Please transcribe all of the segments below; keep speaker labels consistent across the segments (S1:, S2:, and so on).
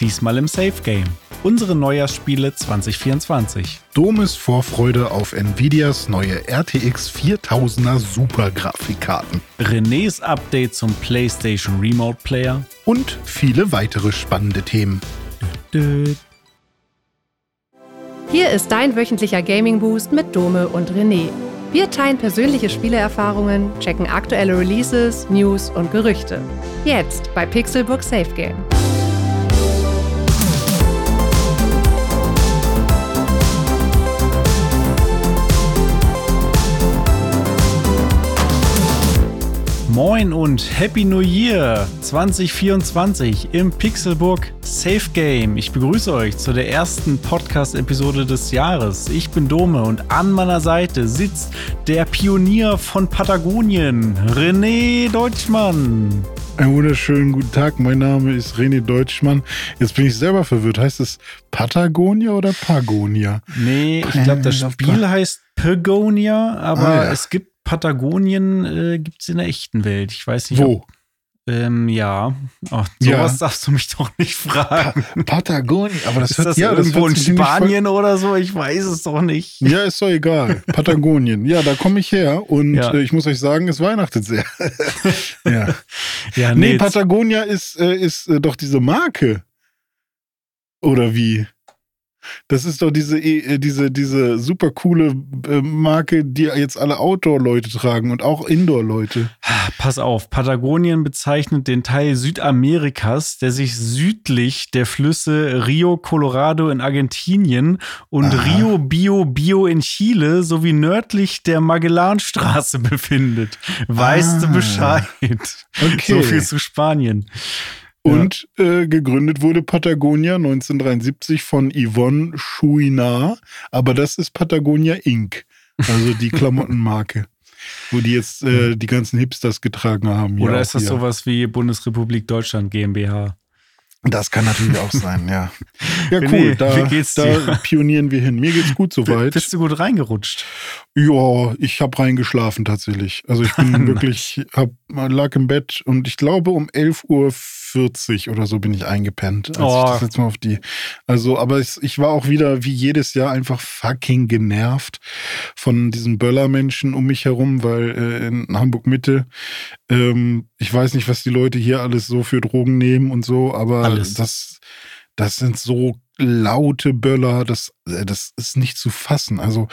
S1: diesmal im Safe Game. Unsere Neujahrsspiele 2024.
S2: Domes Vorfreude auf Nvidias neue RTX 4000er Super-Grafikkarten.
S1: Renés Update zum PlayStation Remote Player.
S2: Und viele weitere spannende Themen.
S3: Hier ist dein wöchentlicher Gaming Boost mit Dome und René. Wir teilen persönliche Spieleerfahrungen, checken aktuelle Releases, News und Gerüchte. Jetzt bei Pixelbook Safe Game.
S1: Moin und Happy New Year 2024 im Pixelburg Safe Game. Ich begrüße euch zu der ersten Podcast-Episode des Jahres. Ich bin Dome und an meiner Seite sitzt der Pionier von Patagonien, René Deutschmann.
S2: Einen wunderschönen guten Tag, mein Name ist René Deutschmann. Jetzt bin ich selber verwirrt. Heißt es Patagonia oder Pagonia?
S1: Nee, ich glaube, das Spiel heißt Pagonia, aber ah, ja. es gibt Patagonien äh, gibt es in der echten Welt. Ich weiß nicht.
S2: Wo? Ob,
S1: ähm, ja. Oh, sowas ja. darfst du mich doch nicht fragen.
S2: Pa Patagonien, aber das
S1: ist hört, das ja, irgendwo das in Spanien oder so? Ich weiß es doch nicht.
S2: Ja, ist doch egal. Patagonien. Ja, da komme ich her und ja. äh, ich muss euch sagen, es weihnachtet sehr. ja. ja nee, nee Patagonia ist, äh, ist äh, doch diese Marke. Oder wie? Das ist doch diese, äh, diese, diese super coole äh, Marke, die jetzt alle Outdoor-Leute tragen und auch Indoor-Leute.
S1: Pass auf, Patagonien bezeichnet den Teil Südamerikas, der sich südlich der Flüsse Rio Colorado in Argentinien und Aha. Rio Bio Bio in Chile sowie nördlich der Magellanstraße befindet. Weißt ah. du Bescheid? Okay. So viel zu Spanien.
S2: Und ja. äh, gegründet wurde Patagonia 1973 von Yvonne Chouinard, aber das ist Patagonia Inc., also die Klamottenmarke. wo die jetzt äh, die ganzen Hipsters getragen haben.
S1: Oder ist das hier. sowas wie Bundesrepublik Deutschland GmbH?
S2: Das kann natürlich auch sein, ja. Ja, cool. Da, geht's dir? da pionieren wir hin. Mir geht's gut soweit.
S1: Bist du gut reingerutscht?
S2: Ja, ich habe reingeschlafen tatsächlich. Also ich bin wirklich, hab, lag im Bett und ich glaube um 11 Uhr 40 oder so bin ich eingepennt. Als oh. ich das jetzt mal auf die. Also, aber ich, ich war auch wieder wie jedes Jahr einfach fucking genervt von diesen Böllermenschen um mich herum, weil äh, in Hamburg Mitte, ähm, ich weiß nicht, was die Leute hier alles so für Drogen nehmen und so, aber alles. das, das sind so laute Böller, das, äh, das ist nicht zu fassen. Also,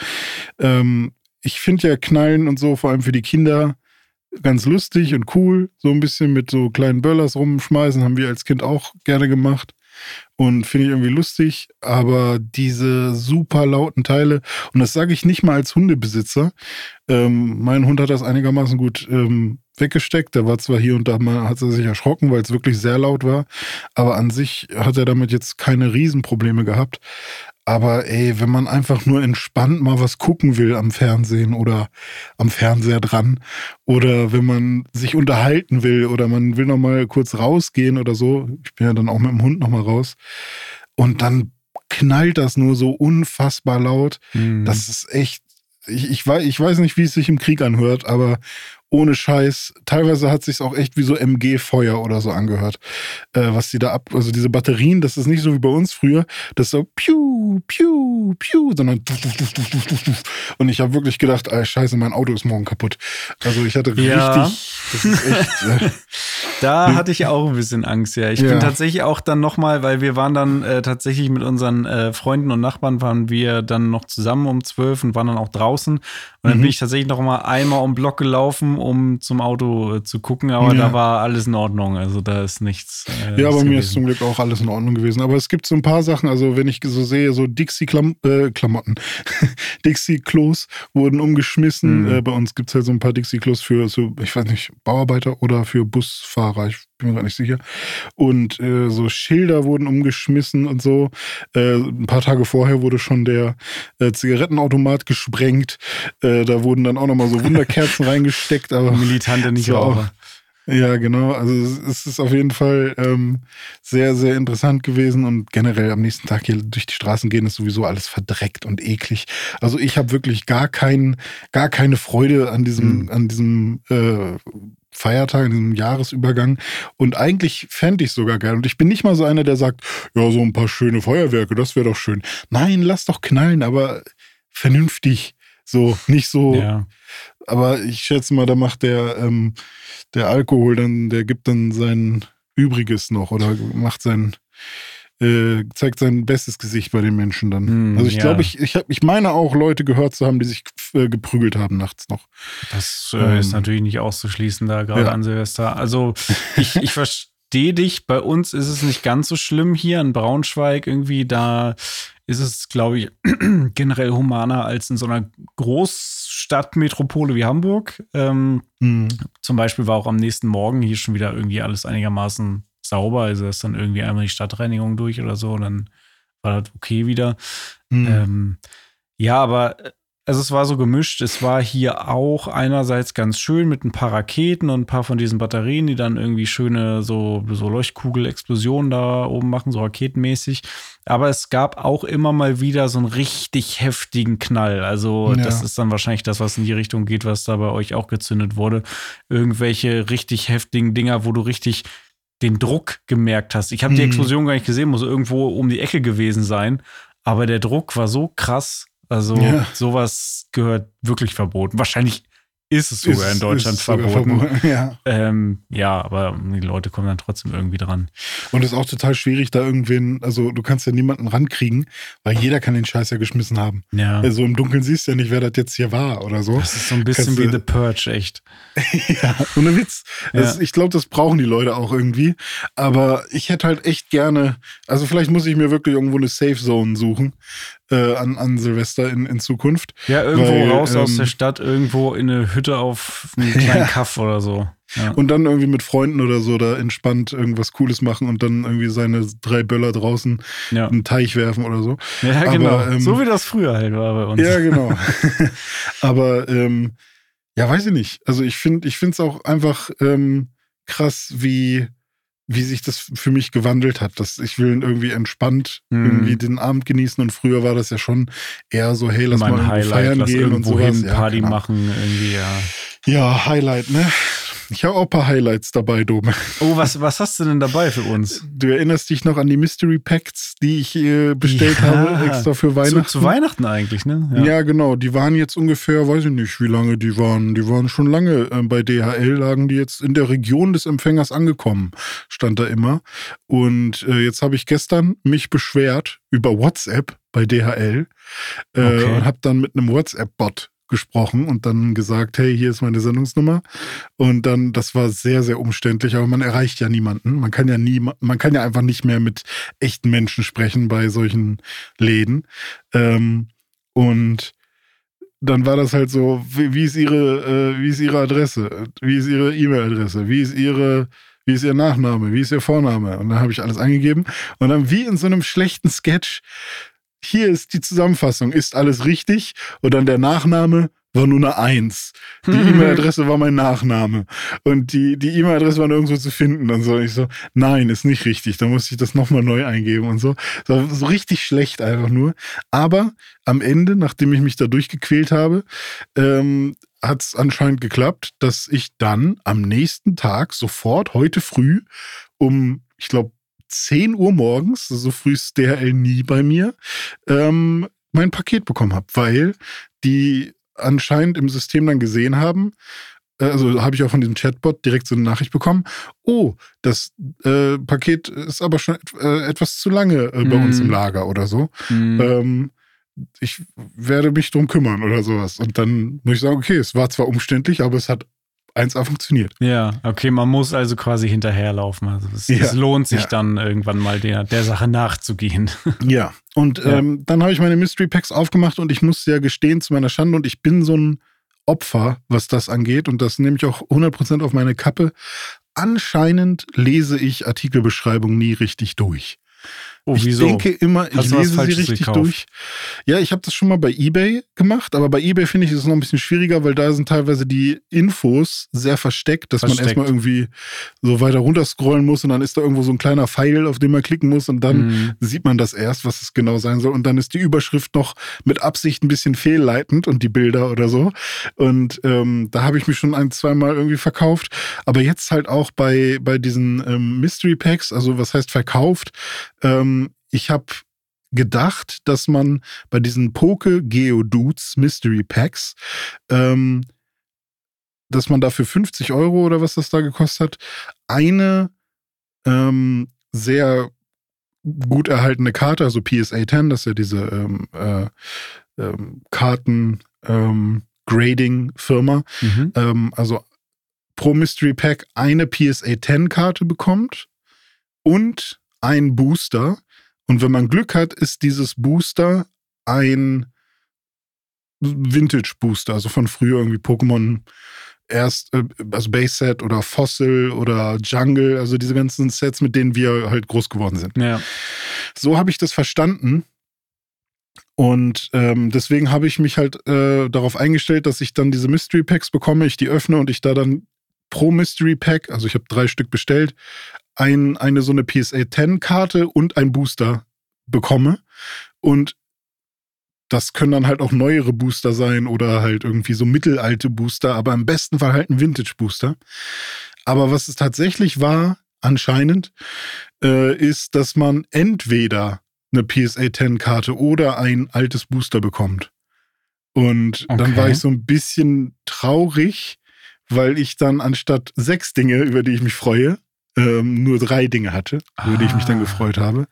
S2: ähm, ich finde ja Knallen und so, vor allem für die Kinder, ganz lustig und cool. So ein bisschen mit so kleinen Böllers rumschmeißen, haben wir als Kind auch gerne gemacht. Und finde ich irgendwie lustig, aber diese super lauten Teile, und das sage ich nicht mal als Hundebesitzer. Ähm, mein Hund hat das einigermaßen gut ähm, weggesteckt. Der war zwar hier und da mal, hat er sich erschrocken, weil es wirklich sehr laut war, aber an sich hat er damit jetzt keine Riesenprobleme gehabt. Aber ey, wenn man einfach nur entspannt mal was gucken will am Fernsehen oder am Fernseher dran oder wenn man sich unterhalten will oder man will noch mal kurz rausgehen oder so, ich bin ja dann auch mit dem Hund noch mal raus und dann knallt das nur so unfassbar laut. Mhm. Das ist echt ich, ich, weiß, ich weiß nicht, wie es sich im Krieg anhört, aber ohne Scheiß. Teilweise hat sich auch echt wie so MG-Feuer oder so angehört, äh, was die da ab, also diese Batterien, das ist nicht so wie bei uns früher, das ist so piu, piu, piu, sondern und ich habe wirklich gedacht, ey, Scheiße, mein Auto ist morgen kaputt. Also ich hatte ja. richtig, das ist echt. Äh,
S1: da hatte ich auch ein bisschen Angst, ja. Ich ja. bin tatsächlich auch dann nochmal, weil wir waren dann äh, tatsächlich mit unseren äh, Freunden und Nachbarn waren wir dann noch zusammen um zwölf und waren dann auch draußen. Und dann mhm. bin ich tatsächlich noch mal einmal um Block gelaufen, um zum Auto äh, zu gucken, aber ja. da war alles in Ordnung. Also da ist nichts.
S2: Äh, ja, bei mir ist zum Glück auch alles in Ordnung gewesen. Aber es gibt so ein paar Sachen, also wenn ich so sehe, so Dixie-Klamotten, äh, Dixie-Klos wurden umgeschmissen. Mhm. Äh, bei uns gibt es halt so ein paar Dixie-Klos für, so, ich weiß nicht, Bauarbeiter oder für Busfahrer. Ich bin mir gar nicht sicher. Und äh, so Schilder wurden umgeschmissen und so. Äh, ein paar Tage vorher wurde schon der äh, Zigarettenautomat gesprengt. Äh, da wurden dann auch nochmal so Wunderkerzen reingesteckt. Aber
S1: Militante nicht auch.
S2: Ja, genau. Also es ist auf jeden Fall ähm, sehr, sehr interessant gewesen und generell am nächsten Tag hier durch die Straßen gehen ist sowieso alles verdreckt und eklig. Also ich habe wirklich gar kein, gar keine Freude an diesem, mhm. an diesem äh, Feiertag, in diesem Jahresübergang. Und eigentlich fände ich es sogar geil. Und ich bin nicht mal so einer, der sagt, ja, so ein paar schöne Feuerwerke, das wäre doch schön. Nein, lass doch knallen, aber vernünftig. So, nicht so. Ja. Aber ich schätze mal, da macht der, ähm, der Alkohol dann, der gibt dann sein Übriges noch oder macht sein, äh, zeigt sein bestes Gesicht bei den Menschen dann. Hm, also ich ja. glaube, ich, ich, hab, ich meine auch Leute gehört zu haben, die sich äh, geprügelt haben nachts noch.
S1: Das äh, ähm, ist natürlich nicht auszuschließen da gerade ja. an Silvester. Also ich, ich verstehe dich. Bei uns ist es nicht ganz so schlimm hier in Braunschweig irgendwie. Da ist es, glaube ich, generell humaner als in so einer Großstadtmetropole wie Hamburg. Ähm, hm. Zum Beispiel war auch am nächsten Morgen hier schon wieder irgendwie alles einigermaßen sauber. Also ist dann irgendwie einmal die Stadtreinigung durch oder so und dann war das okay wieder. Mhm. Ähm, ja, aber äh, also es war so gemischt. Es war hier auch einerseits ganz schön mit ein paar Raketen und ein paar von diesen Batterien, die dann irgendwie schöne so, so Leuchtkugel-Explosionen da oben machen, so raketenmäßig. Aber es gab auch immer mal wieder so einen richtig heftigen Knall. Also ja. das ist dann wahrscheinlich das, was in die Richtung geht, was da bei euch auch gezündet wurde. Irgendwelche richtig heftigen Dinger, wo du richtig den Druck gemerkt hast. Ich habe die mhm. Explosion gar nicht gesehen, muss irgendwo um die Ecke gewesen sein. Aber der Druck war so krass. Also ja. sowas gehört wirklich verboten. Wahrscheinlich ist es sogar ist, in Deutschland verboten. verboten. Ja. Ähm, ja, aber die Leute kommen dann trotzdem irgendwie dran.
S2: Und es ist auch total schwierig, da irgendwen, also du kannst ja niemanden rankriegen, weil jeder kann den Scheiß ja geschmissen haben. Ja. Also im Dunkeln siehst du ja nicht, wer das jetzt hier war oder so.
S1: Das ist so ein bisschen kannst wie The Purge, echt.
S2: ja, ohne Witz. Das, ja. Ich glaube, das brauchen die Leute auch irgendwie. Aber ich hätte halt echt gerne, also vielleicht muss ich mir wirklich irgendwo eine Safe Zone suchen, äh, an, an Silvester in, in Zukunft.
S1: Ja, irgendwo weil, raus ähm, aus der Stadt, irgendwo in eine Hütte auf einen kleinen ja. Kaff oder so.
S2: Ja. Und dann irgendwie mit Freunden oder so da entspannt irgendwas Cooles machen und dann irgendwie seine drei Böller draußen ja. in den Teich werfen oder so.
S1: Ja, Aber, genau. Ähm, so wie das früher halt war bei uns.
S2: Ja, genau. Aber ähm, ja, weiß ich nicht. Also ich finde, ich finde es auch einfach ähm, krass, wie wie sich das für mich gewandelt hat. Dass ich will irgendwie entspannt mhm. irgendwie den Abend genießen und früher war das ja schon eher so, hey, lass mein mal Highlight, feiern lass gehen und so. Hin,
S1: Party ja, machen irgendwie, ja.
S2: Ja, Highlight, ne? Ich habe auch ein paar Highlights dabei, Dome.
S1: Oh, was, was hast du denn dabei für uns?
S2: Du erinnerst dich noch an die Mystery Packs, die ich äh, bestellt ja, habe, extra für Weihnachten?
S1: Zu, zu Weihnachten eigentlich, ne?
S2: Ja. ja. genau. Die waren jetzt ungefähr, weiß ich nicht, wie lange die waren. Die waren schon lange äh, bei DHL, lagen die jetzt in der Region des Empfängers angekommen, stand da immer. Und äh, jetzt habe ich gestern mich beschwert über WhatsApp bei DHL okay. und habe dann mit einem WhatsApp-Bot gesprochen und dann gesagt, hey, hier ist meine Sendungsnummer. Und dann, das war sehr, sehr umständlich, aber man erreicht ja niemanden. Man kann ja nie, man kann ja einfach nicht mehr mit echten Menschen sprechen bei solchen Läden. Ähm, und dann war das halt so, wie, wie ist ihre, äh, wie ist ihre Adresse? Wie ist ihre E-Mail-Adresse? Wie ist ihre, wie ist ihr Nachname? Wie ist ihr Vorname? Und dann habe ich alles eingegeben. Und dann wie in so einem schlechten Sketch hier ist die Zusammenfassung, ist alles richtig? Und dann der Nachname war nur eine Eins. Die E-Mail-Adresse war mein Nachname. Und die, die E-Mail-Adresse war nirgendwo zu finden. Und so, ich so, nein, ist nicht richtig. Da musste ich das nochmal neu eingeben und so. So, so richtig schlecht einfach nur. Aber am Ende, nachdem ich mich da durchgequält habe, ähm, hat es anscheinend geklappt, dass ich dann am nächsten Tag sofort, heute früh, um, ich glaube, 10 Uhr morgens, so früh ist DHL nie bei mir, ähm, mein Paket bekommen habe, weil die anscheinend im System dann gesehen haben, äh, also habe ich auch von diesem Chatbot direkt so eine Nachricht bekommen, oh, das äh, Paket ist aber schon äh, etwas zu lange äh, bei mm. uns im mhm. Lager oder so. Mm. Ähm, ich werde mich drum kümmern oder sowas. Und dann muss ich sagen, okay, es war zwar umständlich, aber es hat 1A funktioniert.
S1: Ja, okay, man muss also quasi hinterherlaufen. Also es, ja, es lohnt sich ja. dann irgendwann mal der, der Sache nachzugehen.
S2: Ja, und ja. Ähm, dann habe ich meine Mystery Packs aufgemacht und ich muss ja gestehen zu meiner Schande und ich bin so ein Opfer, was das angeht und das nehme ich auch 100% auf meine Kappe. Anscheinend lese ich Artikelbeschreibungen nie richtig durch.
S1: Oh,
S2: ich
S1: wieso?
S2: denke immer, ich lese sie richtig
S1: gekauft?
S2: durch. Ja, ich habe das schon mal bei eBay gemacht, aber bei eBay finde ich es noch ein bisschen schwieriger, weil da sind teilweise die Infos sehr versteckt, dass
S1: Versteckt.
S2: man erstmal irgendwie so weiter runter scrollen muss und dann ist da irgendwo so ein kleiner Pfeil, auf den man klicken muss und dann
S1: Mhm.
S2: sieht man das erst, was es genau sein soll. Und dann ist die Überschrift noch mit Absicht ein bisschen fehlleitend und die Bilder oder so. Und ähm, da habe ich mich schon ein, zweimal irgendwie verkauft. Aber jetzt halt auch bei, bei diesen ähm, Mystery Packs, also was heißt verkauft? Ähm, ich habe gedacht, dass man bei diesen Poke Geodudes Mystery Packs, ähm, dass man dafür 50 Euro oder was das da gekostet hat, eine ähm, sehr gut erhaltene Karte, also PSA 10, das ist ja diese ähm, äh, ähm, Karten ähm, Grading Firma,
S1: Mhm.
S2: ähm, also pro Mystery Pack eine PSA 10 Karte bekommt und ein Booster. Und wenn man Glück hat, ist dieses Booster ein Vintage Booster, also von früher irgendwie Pokémon erst, äh, also Base Set oder Fossil oder Jungle, also diese ganzen Sets, mit denen wir halt groß geworden sind.
S1: Ja.
S2: So habe ich das verstanden. Und ähm, deswegen habe ich mich halt äh, darauf eingestellt, dass ich dann diese Mystery Packs bekomme, ich die öffne und ich da dann pro Mystery Pack, also ich habe drei Stück bestellt, ein, eine so eine PSA 10 Karte und ein Booster bekomme. Und das können dann halt auch neuere Booster sein oder halt irgendwie so mittelalte Booster, aber im besten Fall halt ein Vintage Booster. Aber was es tatsächlich war, anscheinend, äh, ist, dass man entweder eine PSA 10 Karte oder ein altes Booster bekommt. Und dann
S1: Okay.
S2: war ich so ein bisschen traurig, weil ich dann anstatt sechs Dinge, über die ich mich freue, ähm, nur drei Dinge hatte, über die ich mich dann
S1: Ah.
S2: gefreut habe.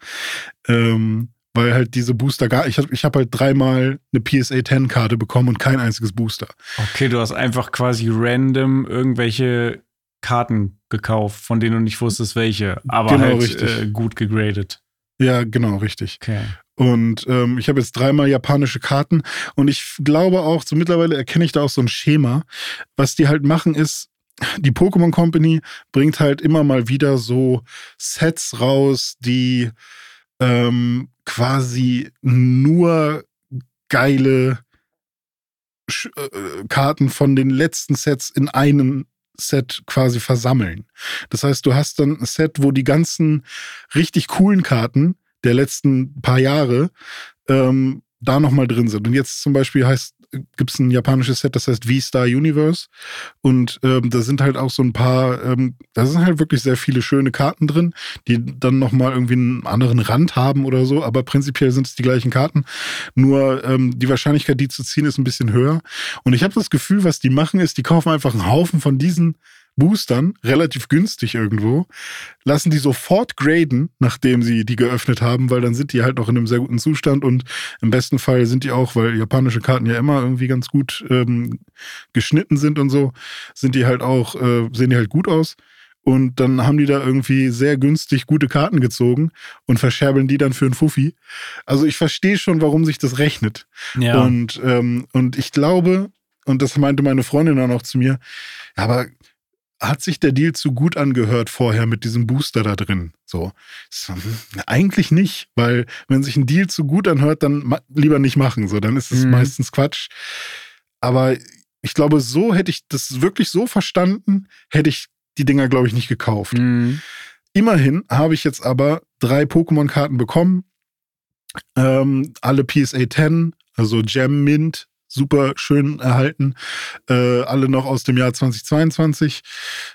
S2: Ähm, weil halt diese Booster gar, ich habe ich hab halt dreimal eine PSA 10 Karte bekommen und kein einziges Booster.
S1: Okay, du hast einfach quasi random irgendwelche Karten gekauft, von denen du nicht wusstest, welche, aber
S2: Genau,
S1: halt
S2: richtig.
S1: äh, gut gegradet.
S2: Ja, genau, richtig.
S1: Okay.
S2: Und ähm, ich habe jetzt dreimal japanische Karten und ich glaube auch, so mittlerweile erkenne ich da auch so ein Schema. Was die halt machen ist, die Pokémon Company bringt halt immer mal wieder so Sets raus, die ähm, quasi nur geile Sch äh, Karten von den letzten Sets in einem Set quasi versammeln. Das heißt, du hast dann ein Set, wo die ganzen richtig coolen Karten der letzten paar Jahre ähm, da nochmal drin sind. Und jetzt zum Beispiel heißt, gibt es ein japanisches Set, das heißt V-Star Universe. Und ähm, da sind halt auch so ein paar, ähm, da sind halt wirklich sehr viele schöne Karten drin, die dann nochmal irgendwie einen anderen Rand haben oder so. Aber prinzipiell sind es die gleichen Karten. Nur ähm, die Wahrscheinlichkeit, die zu ziehen, ist ein bisschen höher. Und ich habe das Gefühl, was die machen, ist, die kaufen einfach einen Haufen von diesen Boostern, relativ günstig irgendwo, lassen die sofort graden, nachdem sie die geöffnet haben, weil dann sind die halt noch in einem sehr guten Zustand und im besten Fall sind die auch, weil japanische Karten ja immer irgendwie ganz gut ähm, geschnitten sind und so, sind die halt auch, äh, sehen die halt gut aus. Und dann haben die da irgendwie sehr günstig gute Karten gezogen und verscherbeln die dann für einen Fuffi. Also ich verstehe schon, warum sich das rechnet.
S1: Ja.
S2: Und, ähm, und ich glaube, und das meinte meine Freundin dann auch zu mir, ja, aber hat sich der Deal zu gut angehört vorher mit diesem Booster da drin? So, so hm, eigentlich nicht, weil wenn sich ein Deal zu gut anhört, dann lieber nicht machen. So, dann ist es
S1: Mhm.
S2: meistens Quatsch. Aber ich glaube, so hätte ich das wirklich so verstanden, hätte ich die Dinger, glaube ich, nicht gekauft.
S1: Mhm.
S2: Immerhin habe ich jetzt aber drei Pokémon-Karten bekommen. Ähm, alle PSA 10, also Gem Mint, super schön erhalten. Äh, alle noch aus dem Jahr 2022.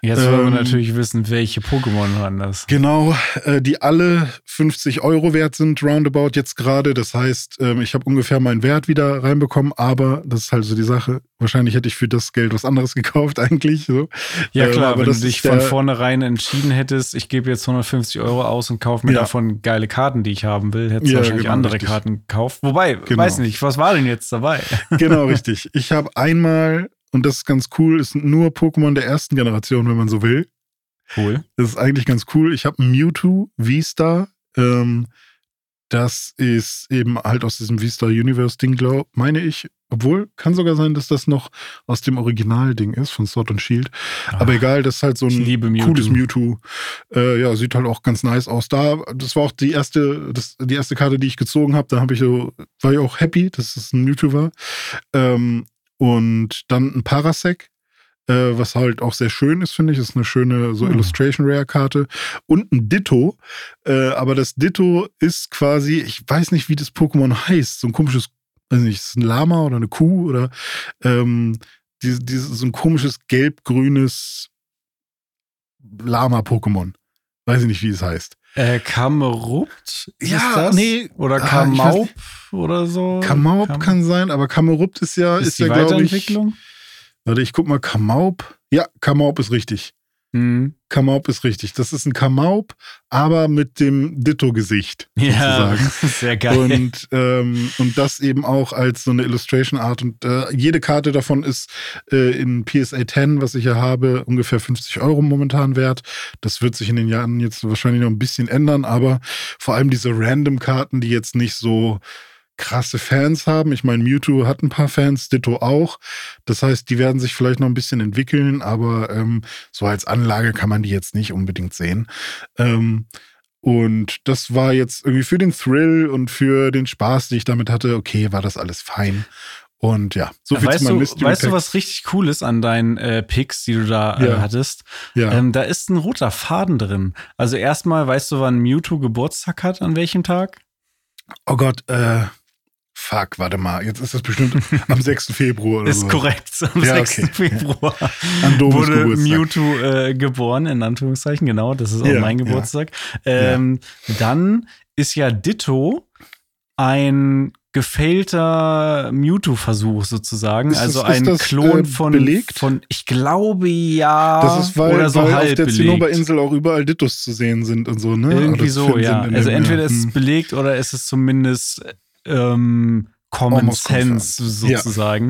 S1: Jetzt wollen
S2: Ähm,
S1: wir natürlich wissen, welche Pokémon waren das.
S2: Genau, äh, die alle 50 Euro wert sind, roundabout jetzt gerade. Das heißt, ähm, ich habe ungefähr meinen Wert wieder reinbekommen, aber das ist halt so die Sache. Wahrscheinlich hätte ich für das Geld was anderes gekauft, eigentlich. So.
S1: Ja
S2: Ähm,
S1: klar,
S2: aber
S1: wenn du dich von vornherein entschieden hättest, ich gebe jetzt 150 Euro aus und kaufe mir
S2: Ja.
S1: davon geile Karten, die ich haben will, hättest du
S2: Ja,
S1: wahrscheinlich
S2: genau,
S1: andere
S2: richtig.
S1: Karten gekauft. Wobei,
S2: Genau.
S1: weiß nicht, was war denn jetzt dabei?
S2: Genau, richtig. Ich habe einmal, und das ist ganz cool, es sind nur Pokémon der ersten Generation, wenn man so will.
S1: Cool.
S2: Das ist eigentlich ganz cool. Ich habe ein Mewtwo V-Star. Ähm, das ist eben halt aus diesem V-Star Universe-Ding, glaub, meine ich. Obwohl, kann sogar sein, dass das noch aus dem Originalding ist, von Sword und Shield. Ach, Aber egal, das ist halt so ein Mewtwo. cooles Mewtwo. Äh, ja, sieht halt auch ganz nice aus. Da, das war auch die erste, das, die erste Karte, die ich gezogen habe. Da habe ich so, war ich auch happy, dass es ein Mewtwo war. Ähm, und dann ein Parasec, äh, was halt auch sehr schön ist, finde ich. Das ist eine schöne so hm. Illustration Rare Karte. Und ein Ditto. Äh, aber das Ditto ist quasi, ich weiß nicht, wie das Pokémon heißt, so ein komisches weiß nicht, ist es ein Lama oder eine Kuh oder ähm, die, die, so ein komisches gelb-grünes Lama-Pokémon. Weiß ich nicht, wie es heißt.
S1: Äh, Kamerupt?
S2: Ja, das? nee.
S1: Oder ah, Kamaup oder so?
S2: Kamaup Kam kann sein, aber Kamerupt ist ja, ist, ist ja, glaube ich. Warte, ich guck mal, Kamaup. Ja, Kamaup ist richtig. Mhm. Kamaup ist richtig. Das ist ein Kamaup, aber mit dem Ditto-Gesicht. Ja,
S1: sehr geil.
S2: Und, ähm, und das eben auch als so eine Illustration Art. Und äh, jede Karte davon ist äh, in PSA 10, was ich ja habe, ungefähr 50 Euro momentan wert. Das wird sich in den Jahren jetzt wahrscheinlich noch ein bisschen ändern, aber vor allem diese Random-Karten, die jetzt nicht so krasse Fans haben. Ich meine, Mewtwo hat ein paar Fans, Ditto auch. Das heißt, die werden sich vielleicht noch ein bisschen entwickeln, aber ähm, so als Anlage kann man die jetzt nicht unbedingt sehen. Ähm, und das war jetzt irgendwie für den Thrill und für den Spaß, den ich damit hatte, okay, war das alles fein. Und ja,
S1: so viel weißt zu meinem Weißt du, was richtig cool ist an deinen äh, Picks, die du da äh, ja. hattest? Ja. Ähm, da ist ein roter Faden drin. Also erstmal, weißt du, wann Mewtwo Geburtstag hat, an welchem Tag?
S2: Oh Gott, äh, Fuck, warte mal, jetzt ist das bestimmt am 6. Februar oder
S1: Ist
S2: so.
S1: korrekt, am ja, 6. Okay. Februar wurde Geburtstag. Mewtwo äh, geboren, in Anführungszeichen, genau, das ist auch ja, mein Geburtstag. Ja. Ähm, dann ist ja Ditto ein gefällter Mewtwo-Versuch sozusagen, also das, ein das, Klon äh, von,
S2: belegt?
S1: von, ich glaube ja,
S2: das ist, weil, oder so weil halb auf der Zinnoberinsel auch überall Dittos zu sehen sind und so, ne?
S1: Irgendwie so, ja. Also entweder ist es hm. belegt oder ist es zumindest ähm, Common Almost Sense confirmed. sozusagen,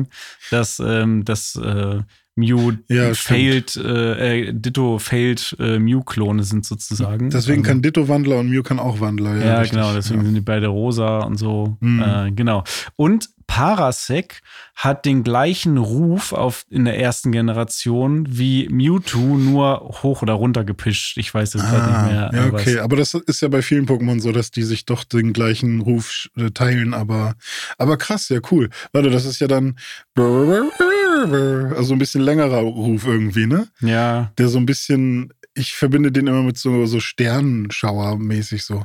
S1: ja. dass, ähm, dass äh, Mew ja, failed, äh, äh, Ditto failed äh, Mew-Klone sind sozusagen.
S2: Deswegen also, kann Ditto Wandler und Mew kann auch Wandler.
S1: Ja, ja genau, deswegen ja. sind die beide rosa und so. Mhm. Äh, genau. Und Parasec hat den gleichen Ruf auf, in der ersten Generation wie Mewtwo, nur hoch oder runter gepischt. Ich weiß jetzt ah, gerade nicht mehr.
S2: Ja, okay, aber das ist ja bei vielen Pokémon so, dass die sich doch den gleichen Ruf äh, teilen, aber, aber krass, ja, cool. Warte, das ist ja dann also ein bisschen längerer Ruf irgendwie, ne?
S1: Ja.
S2: Der so ein bisschen, ich verbinde den immer mit so, so Sternenschauer-mäßig so.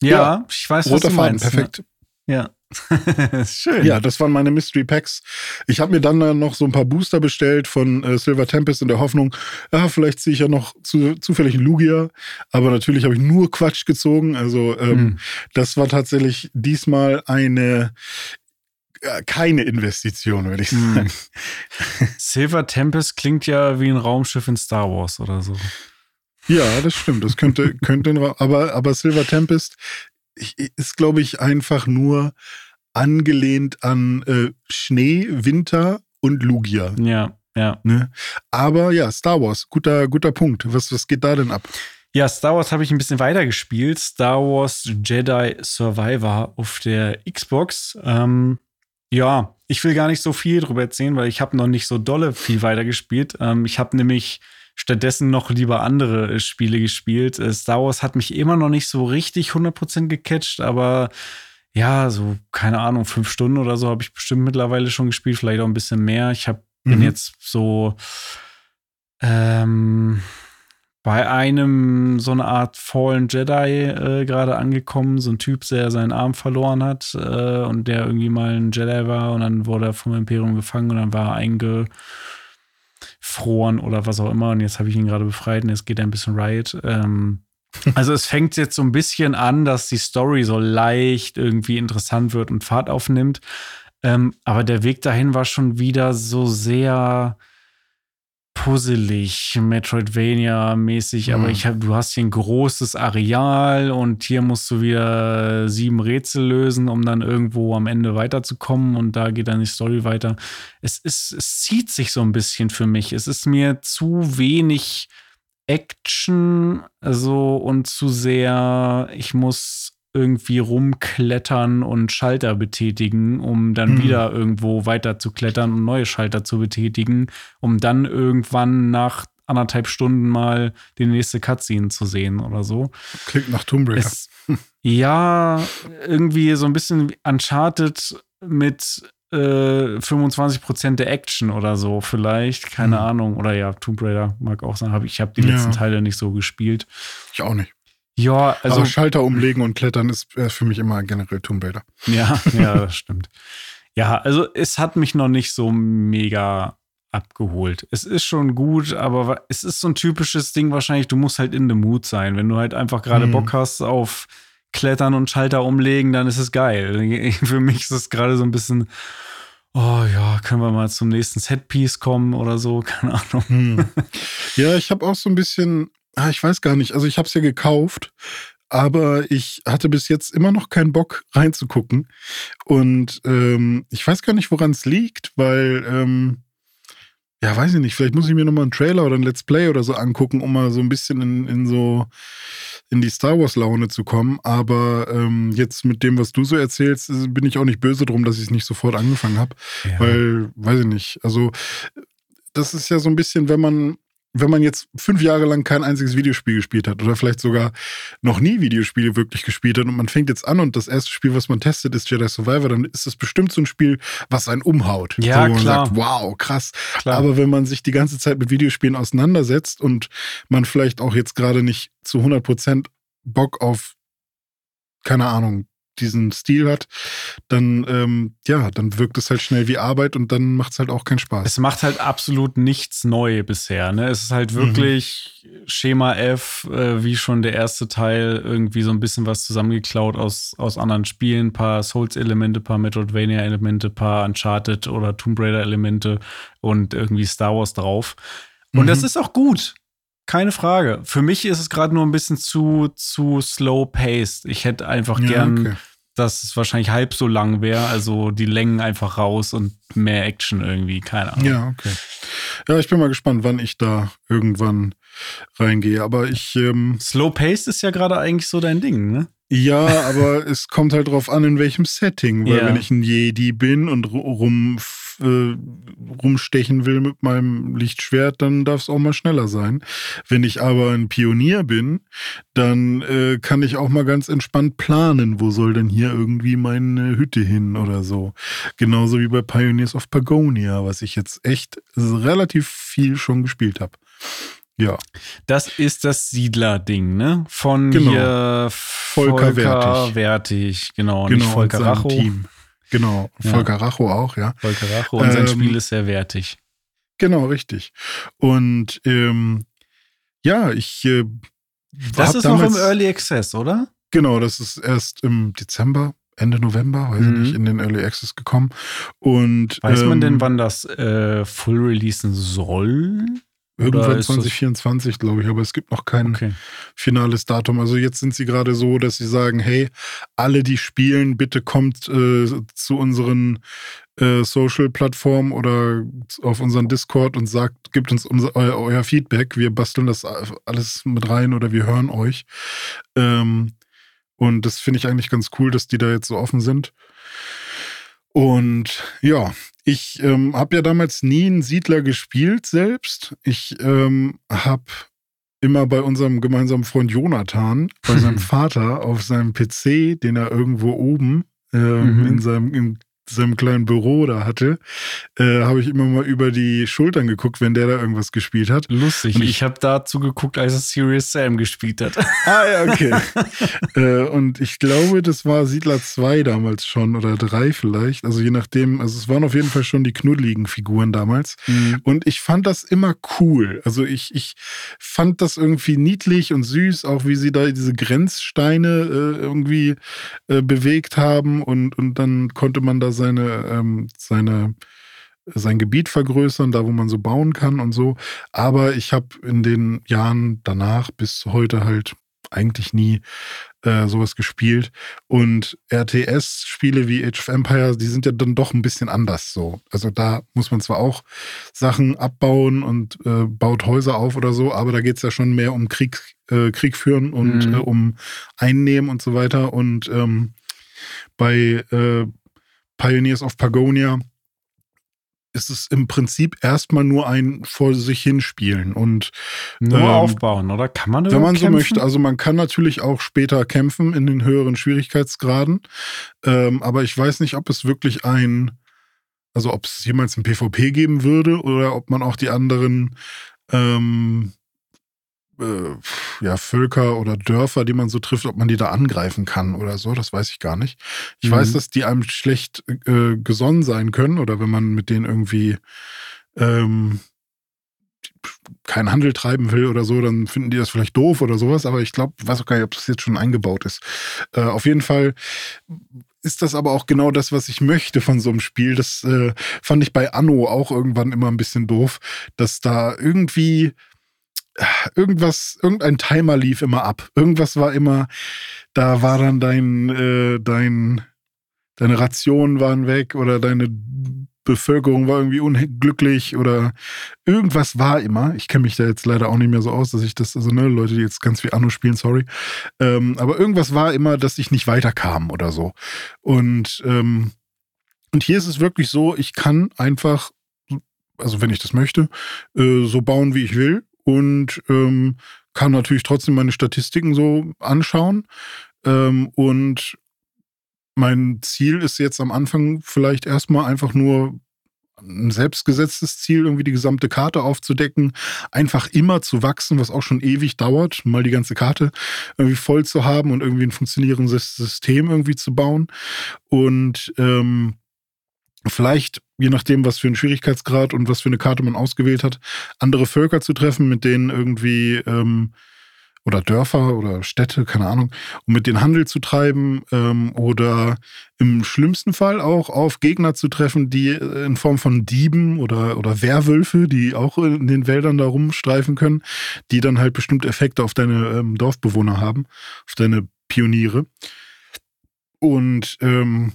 S1: Ja, ja, ich weiß,
S2: Roter
S1: was du
S2: Faden,
S1: meinst.
S2: perfekt.
S1: Ja. Schön.
S2: Ja, das waren meine Mystery Packs. Ich habe mir dann noch so ein paar Booster bestellt von äh, Silver Tempest in der Hoffnung, ja, vielleicht ziehe ich ja noch zu, zufällig einen Lugia. Aber natürlich habe ich nur Quatsch gezogen. Also ähm, hm. das war tatsächlich diesmal eine äh, keine Investition, würde ich hm. sagen.
S1: Silver Tempest klingt ja wie ein Raumschiff in Star Wars oder so.
S2: Ja, das stimmt. Das könnte, könnte aber, aber Silver Tempest ist, glaube ich, einfach nur angelehnt an äh, Schnee, Winter und Lugia.
S1: Ja, ja.
S2: Ne? Aber ja, Star Wars, guter, guter Punkt. Was, was geht da denn ab?
S1: Ja, Star Wars habe ich ein bisschen weiter gespielt. Star Wars Jedi Survivor auf der Xbox. Ähm, ja, ich will gar nicht so viel drüber erzählen, weil ich habe noch nicht so dolle viel weitergespielt. Ähm, ich habe nämlich stattdessen noch lieber andere äh, Spiele gespielt. Äh, Star Wars hat mich immer noch nicht so richtig 100% gecatcht, aber ja, so, keine Ahnung, fünf Stunden oder so habe ich bestimmt mittlerweile schon gespielt, vielleicht auch ein bisschen mehr. Ich hab, bin mhm. jetzt so ähm, bei einem so eine Art Fallen Jedi äh, gerade angekommen, so ein Typ, der seinen Arm verloren hat äh, und der irgendwie mal ein Jedi war und dann wurde er vom Imperium gefangen und dann war er einge froren oder was auch immer. Und jetzt habe ich ihn gerade befreit und jetzt geht er ein bisschen Riot. Ähm, also es fängt jetzt so ein bisschen an, dass die Story so leicht irgendwie interessant wird und Fahrt aufnimmt. Ähm, aber der Weg dahin war schon wieder so sehr puzzelig, Metroidvania-mäßig, mhm. aber ich hab, du hast hier ein großes Areal und hier musst du wieder sieben Rätsel lösen, um dann irgendwo am Ende weiterzukommen und da geht dann die Story weiter. Es ist, es zieht sich so ein bisschen für mich. Es ist mir zu wenig Action, also und zu sehr, ich muss irgendwie rumklettern und Schalter betätigen, um dann mhm. wieder irgendwo weiter zu klettern und neue Schalter zu betätigen, um dann irgendwann nach anderthalb Stunden mal die nächste Cutscene zu sehen oder so.
S2: Klingt nach Tomb Raider.
S1: Es, ja, irgendwie so ein bisschen Uncharted mit äh, 25% der Action oder so vielleicht, keine mhm. Ahnung. Oder ja, Tomb Raider mag auch sein. ich habe die ja. letzten Teile nicht so gespielt.
S2: Ich auch nicht.
S1: Ja, also.
S2: Aber Schalter umlegen und klettern ist für mich immer generell Tomb Raider.
S1: Ja, ja, das stimmt. Ja, also es hat mich noch nicht so mega abgeholt. Es ist schon gut, aber es ist so ein typisches Ding wahrscheinlich, du musst halt in the mood sein. Wenn du halt einfach gerade mhm. Bock hast auf Klettern und Schalter umlegen, dann ist es geil. Für mich ist es gerade so ein bisschen, oh ja, können wir mal zum nächsten Setpiece kommen oder so, keine Ahnung. Hm.
S2: Ja, ich habe auch so ein bisschen, ah, ich weiß gar nicht, also ich habe es ja gekauft, aber ich hatte bis jetzt immer noch keinen Bock reinzugucken. Und ähm, ich weiß gar nicht, woran es liegt, weil ähm, ja, weiß ich nicht, vielleicht muss ich mir nochmal einen Trailer oder ein Let's Play oder so angucken, um mal so ein bisschen in, in so in die Star Wars-Laune zu kommen. Aber ähm, jetzt mit dem, was du so erzählst, bin ich auch nicht böse drum, dass ich es nicht sofort angefangen habe. Ja. Weil, weiß ich nicht, also das ist ja so ein bisschen, wenn man wenn man jetzt fünf Jahre lang kein einziges Videospiel gespielt hat oder vielleicht sogar noch nie Videospiele wirklich gespielt hat und man fängt jetzt an und das erste Spiel, was man testet, ist Jedi Survivor, dann ist das bestimmt so ein Spiel, was einen umhaut.
S1: Ja,
S2: wo man
S1: klar.
S2: sagt, wow, krass. Klar. Aber wenn man sich die ganze Zeit mit Videospielen auseinandersetzt und man vielleicht auch jetzt gerade nicht zu 100 Prozent Bock auf keine Ahnung, diesen Stil hat, dann ähm, ja, dann wirkt es halt schnell wie Arbeit und dann macht es halt auch keinen Spaß.
S1: Es macht halt absolut nichts neu bisher. Ne? Es ist halt mhm. wirklich mhm. Schema F, äh, wie schon der erste Teil, irgendwie so ein bisschen was zusammengeklaut aus, aus anderen Spielen, paar Souls-Elemente, paar Metroidvania-Elemente, paar Uncharted oder Tomb Raider-Elemente und irgendwie Star Wars drauf. Und mhm. das ist auch gut. Keine Frage. Für mich ist es gerade nur ein bisschen zu, zu slow paced. Ich hätte einfach ja, gern, okay. dass es wahrscheinlich halb so lang wäre. Also die Längen einfach raus und mehr Action irgendwie. Keine Ahnung.
S2: Ja, okay. Ja, ich bin mal gespannt, wann ich da irgendwann reingehe. Aber ich. Ähm,
S1: slow paced ist ja gerade eigentlich so dein Ding, ne?
S2: Ja, aber es kommt halt drauf an, in welchem Setting. Weil ja. wenn ich ein Jedi bin und rum äh, rumstechen will mit meinem Lichtschwert, dann darf es auch mal schneller sein. Wenn ich aber ein Pionier bin, dann äh, kann ich auch mal ganz entspannt planen, wo soll denn hier irgendwie meine Hütte hin oder so. Genauso wie bei Pioneers of Pagonia, was ich jetzt echt relativ viel schon gespielt habe. Ja.
S1: Das ist das Siedler-Ding, ne? Von genau. hier
S2: Volker, Volker Wertig.
S1: Wertig. Genau,
S2: genau nicht Volker Racho. Team. Genau, Volker ja. Racho auch, ja.
S1: Volker Racho und sein ähm, Spiel ist sehr wertig.
S2: Genau, richtig. Und ähm, ja, ich. Äh,
S1: das ist noch im Early Access, oder?
S2: Genau, das ist erst im Dezember, Ende November, weiß mhm. ich nicht, in den Early Access gekommen. Und
S1: weiß ähm, man denn, ähm, wann das äh, Full releasen soll?
S2: Irgendwann 2024, glaube ich, aber es gibt noch kein okay. finales Datum. Also jetzt sind sie gerade so, dass sie sagen, hey, alle, die spielen, bitte kommt äh, zu unseren äh, Social-Plattformen oder auf unseren Discord und sagt, gibt uns unser, euer, euer, Feedback. Wir basteln das alles mit rein oder wir hören euch. Ähm, und das finde ich eigentlich ganz cool, dass die da jetzt so offen sind. Und ja, ich ähm, habe ja damals nie einen Siedler gespielt selbst. Ich ähm, habe immer bei unserem gemeinsamen Freund Jonathan, bei seinem Vater auf seinem PC, den er irgendwo oben ähm, mhm. in seinem seinem kleinen Büro da hatte, äh, habe ich immer mal über die Schultern geguckt, wenn der da irgendwas gespielt hat.
S1: Lustig. Und ich, ich habe dazu geguckt, als er Serious Sam gespielt hat.
S2: Ah ja, okay. äh, und ich glaube, das war Siedler 2 damals schon oder 3 vielleicht. Also je nachdem, also es waren auf jeden Fall schon die knuddeligen Figuren damals. Mhm. Und ich fand das immer cool. Also ich, ich fand das irgendwie niedlich und süß, auch wie sie da diese Grenzsteine äh, irgendwie äh, bewegt haben und, und dann konnte man da seine, ähm, seine, sein Gebiet vergrößern, da wo man so bauen kann und so. Aber ich habe in den Jahren danach bis heute halt eigentlich nie äh, sowas gespielt. Und RTS-Spiele wie Age of Empires, die sind ja dann doch ein bisschen anders so. Also da muss man zwar auch Sachen abbauen und äh, baut Häuser auf oder so, aber da geht es ja schon mehr um Krieg, äh, Krieg führen und mhm. Äh, um Einnehmen und so weiter. Und ähm, bei äh, Pioneers of Pagonia ist es im Prinzip erstmal nur ein vor sich hinspielen und
S1: nur ähm, aufbauen, oder? Kann man
S2: Wenn man kämpfen? so möchte. Also man kann natürlich auch später kämpfen in den höheren Schwierigkeitsgraden. Ähm, aber ich weiß nicht, ob es wirklich ein, also ob es jemals ein PvP geben würde oder ob man auch die anderen ähm, äh, ja, Völker oder Dörfer, die man so trifft, ob man die da angreifen kann oder so, das weiß ich gar nicht. Ich mhm. weiß, dass die einem schlecht äh, gesonnen sein können oder wenn man mit denen irgendwie ähm, keinen Handel treiben will oder so, dann finden die das vielleicht doof oder sowas, aber ich glaube, weiß auch gar nicht, ob das jetzt schon eingebaut ist. Äh, auf jeden Fall ist das aber auch genau das, was ich möchte von so einem Spiel. Das äh, fand ich bei Anno auch irgendwann immer ein bisschen doof, dass da irgendwie irgendwas, irgendein Timer lief immer ab. Irgendwas war immer, da war dann dein, äh, dein, deine Rationen waren weg oder deine Bevölkerung war irgendwie unglücklich oder irgendwas war immer. Ich kenne mich da jetzt leider auch nicht mehr so aus, dass ich das, also ne, Leute, die jetzt ganz viel Anno spielen, sorry. Ähm, aber irgendwas war immer, dass ich nicht weiterkam oder so. Und, ähm, und hier ist es wirklich so, ich kann einfach, also wenn ich das möchte, äh, so bauen, wie ich will und ähm, kann natürlich trotzdem meine Statistiken so anschauen. Ähm, und mein Ziel ist jetzt am Anfang vielleicht erstmal einfach nur ein selbstgesetztes Ziel, irgendwie die gesamte Karte aufzudecken, einfach immer zu wachsen, was auch schon ewig dauert, mal die ganze Karte irgendwie voll zu haben und irgendwie ein funktionierendes System irgendwie zu bauen. Und ähm, vielleicht, je nachdem, was für einen Schwierigkeitsgrad und was für eine Karte man ausgewählt hat, andere Völker zu treffen, mit denen irgendwie ähm, oder Dörfer oder Städte, keine Ahnung, um mit denen Handel zu treiben ähm, oder im schlimmsten Fall auch auf Gegner zu treffen, die äh, in Form von Dieben oder, oder Werwölfe, die auch in den Wäldern da rumstreifen können, die dann halt bestimmte Effekte auf deine ähm, Dorfbewohner haben, auf deine Pioniere. Und ähm,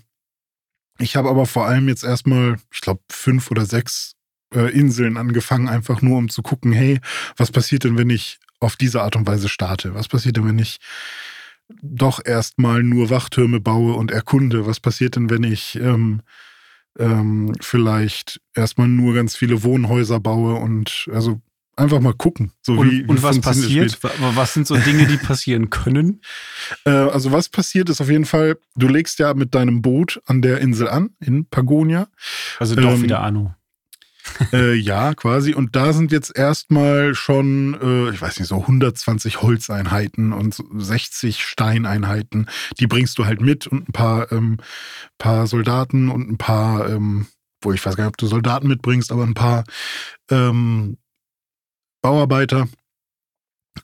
S2: ich habe aber vor allem jetzt erstmal, ich glaube, fünf oder sechs äh, Inseln angefangen, einfach nur um zu gucken, hey, was passiert denn, wenn ich auf diese Art und Weise starte? Was passiert denn, wenn ich doch erstmal nur Wachtürme baue und erkunde? Was passiert denn, wenn ich ähm, ähm, vielleicht erstmal nur ganz viele Wohnhäuser baue und also einfach mal gucken. So
S1: und,
S2: wie,
S1: und wie was passiert? Was sind so Dinge, die passieren können?
S2: Äh, also was passiert ist auf jeden Fall, du legst ja mit deinem Boot an der Insel an, in Pagonia.
S1: Also doch ähm, wieder Anu.
S2: äh, ja, quasi. Und da sind jetzt erstmal schon, äh, ich weiß nicht, so 120 Holzeinheiten und 60 Steineinheiten. Die bringst du halt mit und ein paar, ähm, paar Soldaten und ein paar, ähm, wo ich weiß gar nicht, ob du Soldaten mitbringst, aber ein paar ähm, Bauarbeiter.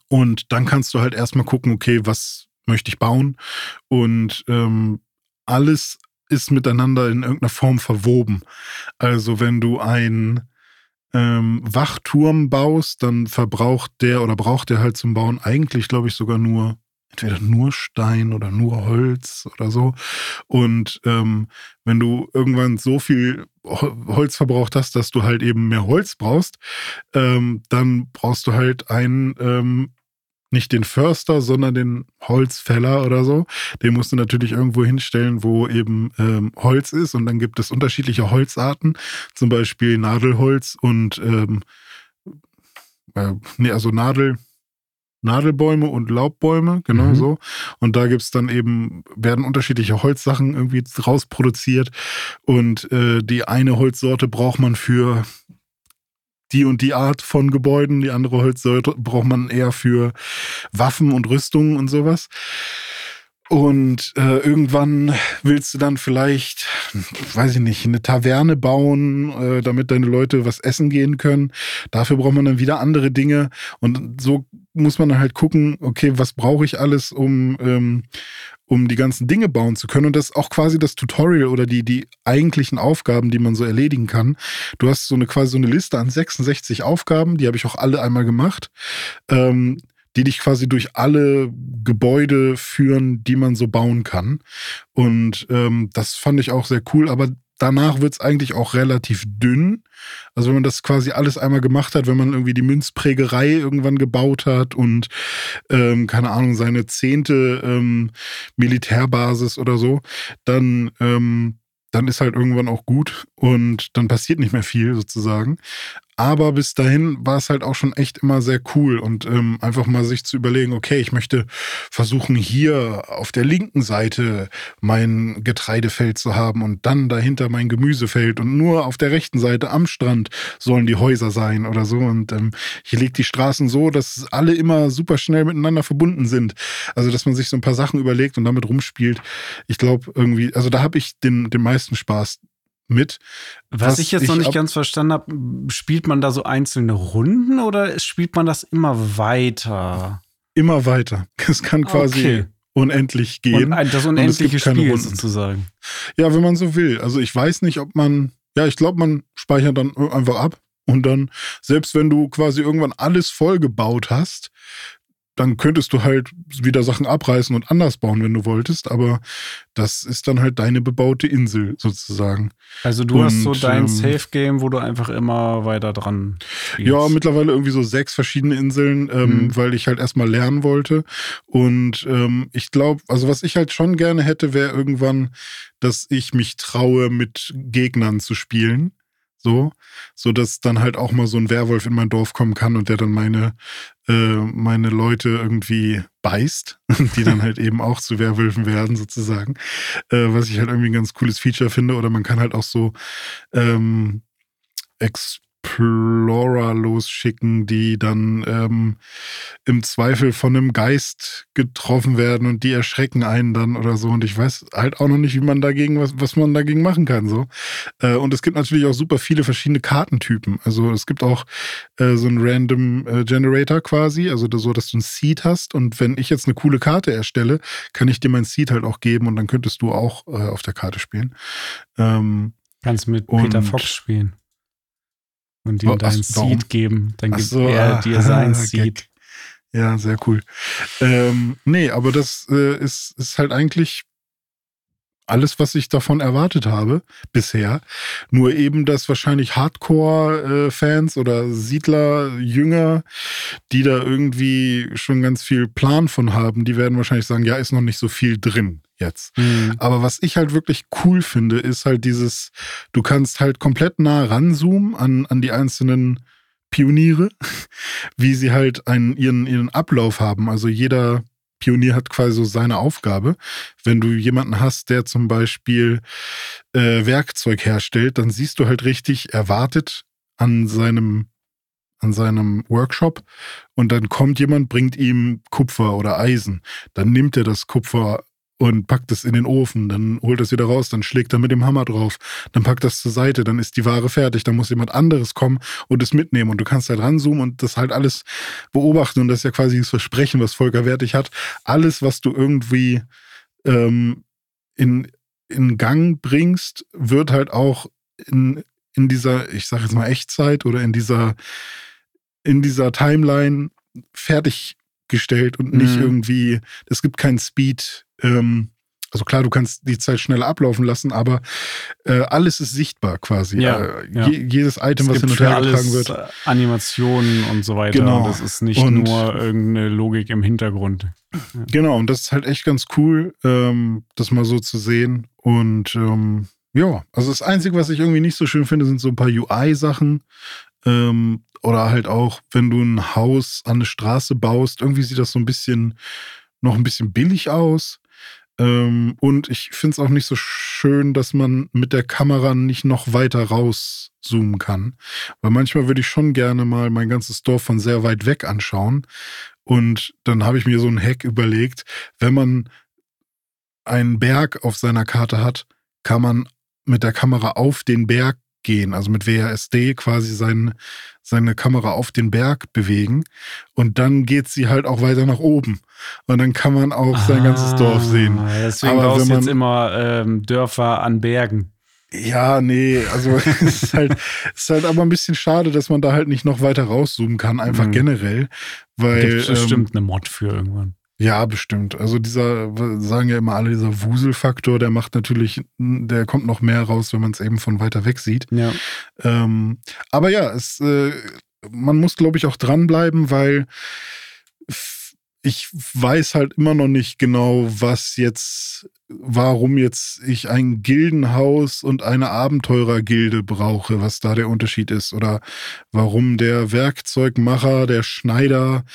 S2: Und dann kannst du halt erstmal gucken, okay, was möchte ich bauen? Und ähm, alles ist miteinander in irgendeiner Form verwoben. Also wenn du ein ähm, Wachturm baust, dann verbraucht der oder braucht der halt zum Bauen eigentlich, glaube ich, sogar nur entweder nur Stein oder nur Holz oder so. Und ähm, wenn du irgendwann so viel Holz verbraucht hast, dass du halt eben mehr Holz brauchst, ähm, dann brauchst du halt einen, ähm, nicht den Förster, sondern den Holzfäller oder so. Den musst du natürlich irgendwo hinstellen, wo eben ähm, Holz ist. Und dann gibt es unterschiedliche Holzarten, zum Beispiel Nadelholz und ähm, äh, nee, also Nadel, Nadelbäume und Laubbäume, genau mhm. so. Und da gibt es dann eben, werden unterschiedliche Holzsachen irgendwie rausproduziert. Und äh, die eine Holzsorte braucht man für die und die Art von Gebäuden, die andere Holzsorte braucht man eher für Waffen und Rüstungen und sowas. Und äh, irgendwann willst du dann vielleicht, weiß ich nicht, eine Taverne bauen, äh, damit deine Leute was essen gehen können. Dafür braucht man dann wieder andere Dinge. Und so muss man dann halt gucken, okay, was brauche ich alles, um, ähm, um die ganzen Dinge bauen zu können. Und das ist auch quasi das Tutorial oder die, die eigentlichen Aufgaben, die man so erledigen kann. Du hast so eine quasi so eine Liste an 66 Aufgaben, die habe ich auch alle einmal gemacht. Ähm, die dich quasi durch alle Gebäude führen, die man so bauen kann. Und ähm, das fand ich auch sehr cool, aber danach wird es eigentlich auch relativ dünn. Also wenn man das quasi alles einmal gemacht hat, wenn man irgendwie die Münzprägerei irgendwann gebaut hat und ähm, keine Ahnung, seine zehnte ähm, Militärbasis oder so, dann ähm, dann ist halt irgendwann auch gut und dann passiert nicht mehr viel sozusagen. Aber bis dahin war es halt auch schon echt immer sehr cool und ähm, einfach mal sich zu überlegen, okay, ich möchte versuchen, hier auf der linken Seite mein Getreidefeld zu haben und dann dahinter mein Gemüsefeld und nur auf der rechten Seite am Strand sollen die Häuser sein oder so. Und ähm, hier liegt die Straßen so, dass alle immer super schnell miteinander verbunden sind. Also, dass man sich so ein paar Sachen überlegt und damit rumspielt. Ich glaube irgendwie, also da habe ich den, den meisten Spaß mit.
S1: Was, ich jetzt noch nicht ganz verstanden habe, spielt man da so einzelne Runden oder spielt man das immer weiter?
S2: Immer weiter. Es kann quasi okay. unendlich gehen.
S1: Und das unendliche Spiel sozusagen.
S2: Ja, wenn man so will. Also ich weiß nicht, ob man, ja, ich glaube, man speichert dann einfach ab. Und dann, selbst wenn du quasi irgendwann alles vollgebaut hast, dann könntest du halt wieder Sachen abreißen und anders bauen, wenn du wolltest, aber das ist dann halt deine bebaute Insel sozusagen.
S1: Also du und, hast so dein ähm, Safe-Game, wo du einfach immer weiter dran
S2: spielst. Ja, mittlerweile irgendwie so sechs verschiedene Inseln, ähm, mhm. weil ich halt erstmal lernen wollte. Und ähm, ich glaube, also was ich halt schon gerne hätte, wäre irgendwann, dass ich mich traue, mit Gegnern zu spielen so, so dass dann halt auch mal so ein Werwolf in mein Dorf kommen kann und der dann meine, äh, meine Leute irgendwie beißt, die dann halt eben auch zu Werwölfen werden, sozusagen. Äh, was ich halt irgendwie ein ganz cooles Feature finde. Oder man kann halt auch so ähm, Explorer losschicken, die dann ähm, im Zweifel von einem Geist getroffen werden und die erschrecken einen dann oder so. Und ich weiß halt auch noch nicht, wie man dagegen, was, was man dagegen machen kann. So. Äh, und es gibt natürlich auch super viele verschiedene Kartentypen. Also es gibt auch äh, so einen Random äh, Generator quasi, also so, dass du ein Seed hast. Und wenn ich jetzt eine coole Karte erstelle, kann ich dir mein Seed halt auch geben und dann könntest du auch äh, auf der Karte spielen. Ähm,
S1: Kannst mit Peter Fox spielen und ihm oh, dein Seed geben. Dann gibt so, er ah, dir sein Seed.
S2: Ja, sehr cool. Ähm, nee, aber das äh, ist, ist halt eigentlich alles, was ich davon erwartet habe bisher. Nur eben, dass wahrscheinlich Hardcore-Fans oder Siedler, Jünger, die da irgendwie schon ganz viel Plan von haben, die werden wahrscheinlich sagen, ja, ist noch nicht so viel drin jetzt. Mhm. Aber was ich halt wirklich cool finde, ist halt dieses, du kannst halt komplett nah ranzoomen an, an die einzelnen Pioniere, wie sie halt einen, ihren, ihren Ablauf haben. Also jeder Pionier hat quasi so seine Aufgabe. Wenn du jemanden hast, der zum Beispiel äh, Werkzeug herstellt, dann siehst du halt richtig, er wartet an seinem an seinem Workshop und dann kommt jemand, bringt ihm Kupfer oder Eisen. Dann nimmt er das Kupfer und packt es in den Ofen, dann holt es wieder raus, dann schlägt er mit dem Hammer drauf, dann packt das zur Seite, dann ist die Ware fertig, dann muss jemand anderes kommen und es mitnehmen und du kannst halt ranzoomen und das halt alles beobachten und das ist ja quasi das Versprechen, was Volker Wertig hat. Alles, was du irgendwie ähm, in, in Gang bringst, wird halt auch in, in dieser, ich sag jetzt mal Echtzeit oder in dieser, in dieser Timeline fertig gestellt und nicht mhm. irgendwie, es gibt keinen Speed. Ähm, also klar, du kannst die Zeit schneller ablaufen lassen, aber äh, alles ist sichtbar quasi.
S1: Ja,
S2: äh, ja. Je, jedes Item, es was hin und her getragen wird. Äh,
S1: Animationen und so weiter. Genau. Das ist nicht und nur irgendeine Logik im Hintergrund.
S2: Ja. Genau, und das ist halt echt ganz cool, ähm, das mal so zu sehen. Und ähm, ja, also das Einzige, was ich irgendwie nicht so schön finde, sind so ein paar UI-Sachen. Ähm, oder halt auch, wenn du ein Haus an eine Straße baust, irgendwie sieht das so ein bisschen, noch ein bisschen billig aus. Ähm, und ich finde es auch nicht so schön, dass man mit der Kamera nicht noch weiter rauszoomen kann. Weil manchmal würde ich schon gerne mal mein ganzes Dorf von sehr weit weg anschauen. Und dann habe ich mir so einen Hack überlegt, wenn man einen Berg auf seiner Karte hat, kann man mit der Kamera auf den Berg gehen, also mit WASD quasi sein, seine Kamera auf den Berg bewegen und dann geht sie halt auch weiter nach oben und dann kann man auch ah, sein ganzes Dorf sehen.
S1: Deswegen Aber baust du jetzt immer ähm, Dörfer an Bergen.
S2: Ja, nee, also es ist halt, ist halt aber ein bisschen schade, dass man da halt nicht noch weiter rauszoomen kann, einfach mhm. generell. Weil.
S1: Gibt bestimmt ähm, eine Mod für irgendwann.
S2: Ja, bestimmt. Also dieser, sagen ja immer alle, dieser Wuselfaktor, der macht natürlich, der kommt noch mehr raus, wenn man es eben von weiter weg sieht.
S1: Ja.
S2: Ähm, aber ja, es, äh, man muss, glaube ich, auch dranbleiben, weil ich weiß halt immer noch nicht genau, was jetzt, warum jetzt ich ein Gildenhaus und eine Abenteurergilde brauche, was da der Unterschied ist. Oder warum der Werkzeugmacher, der Schneider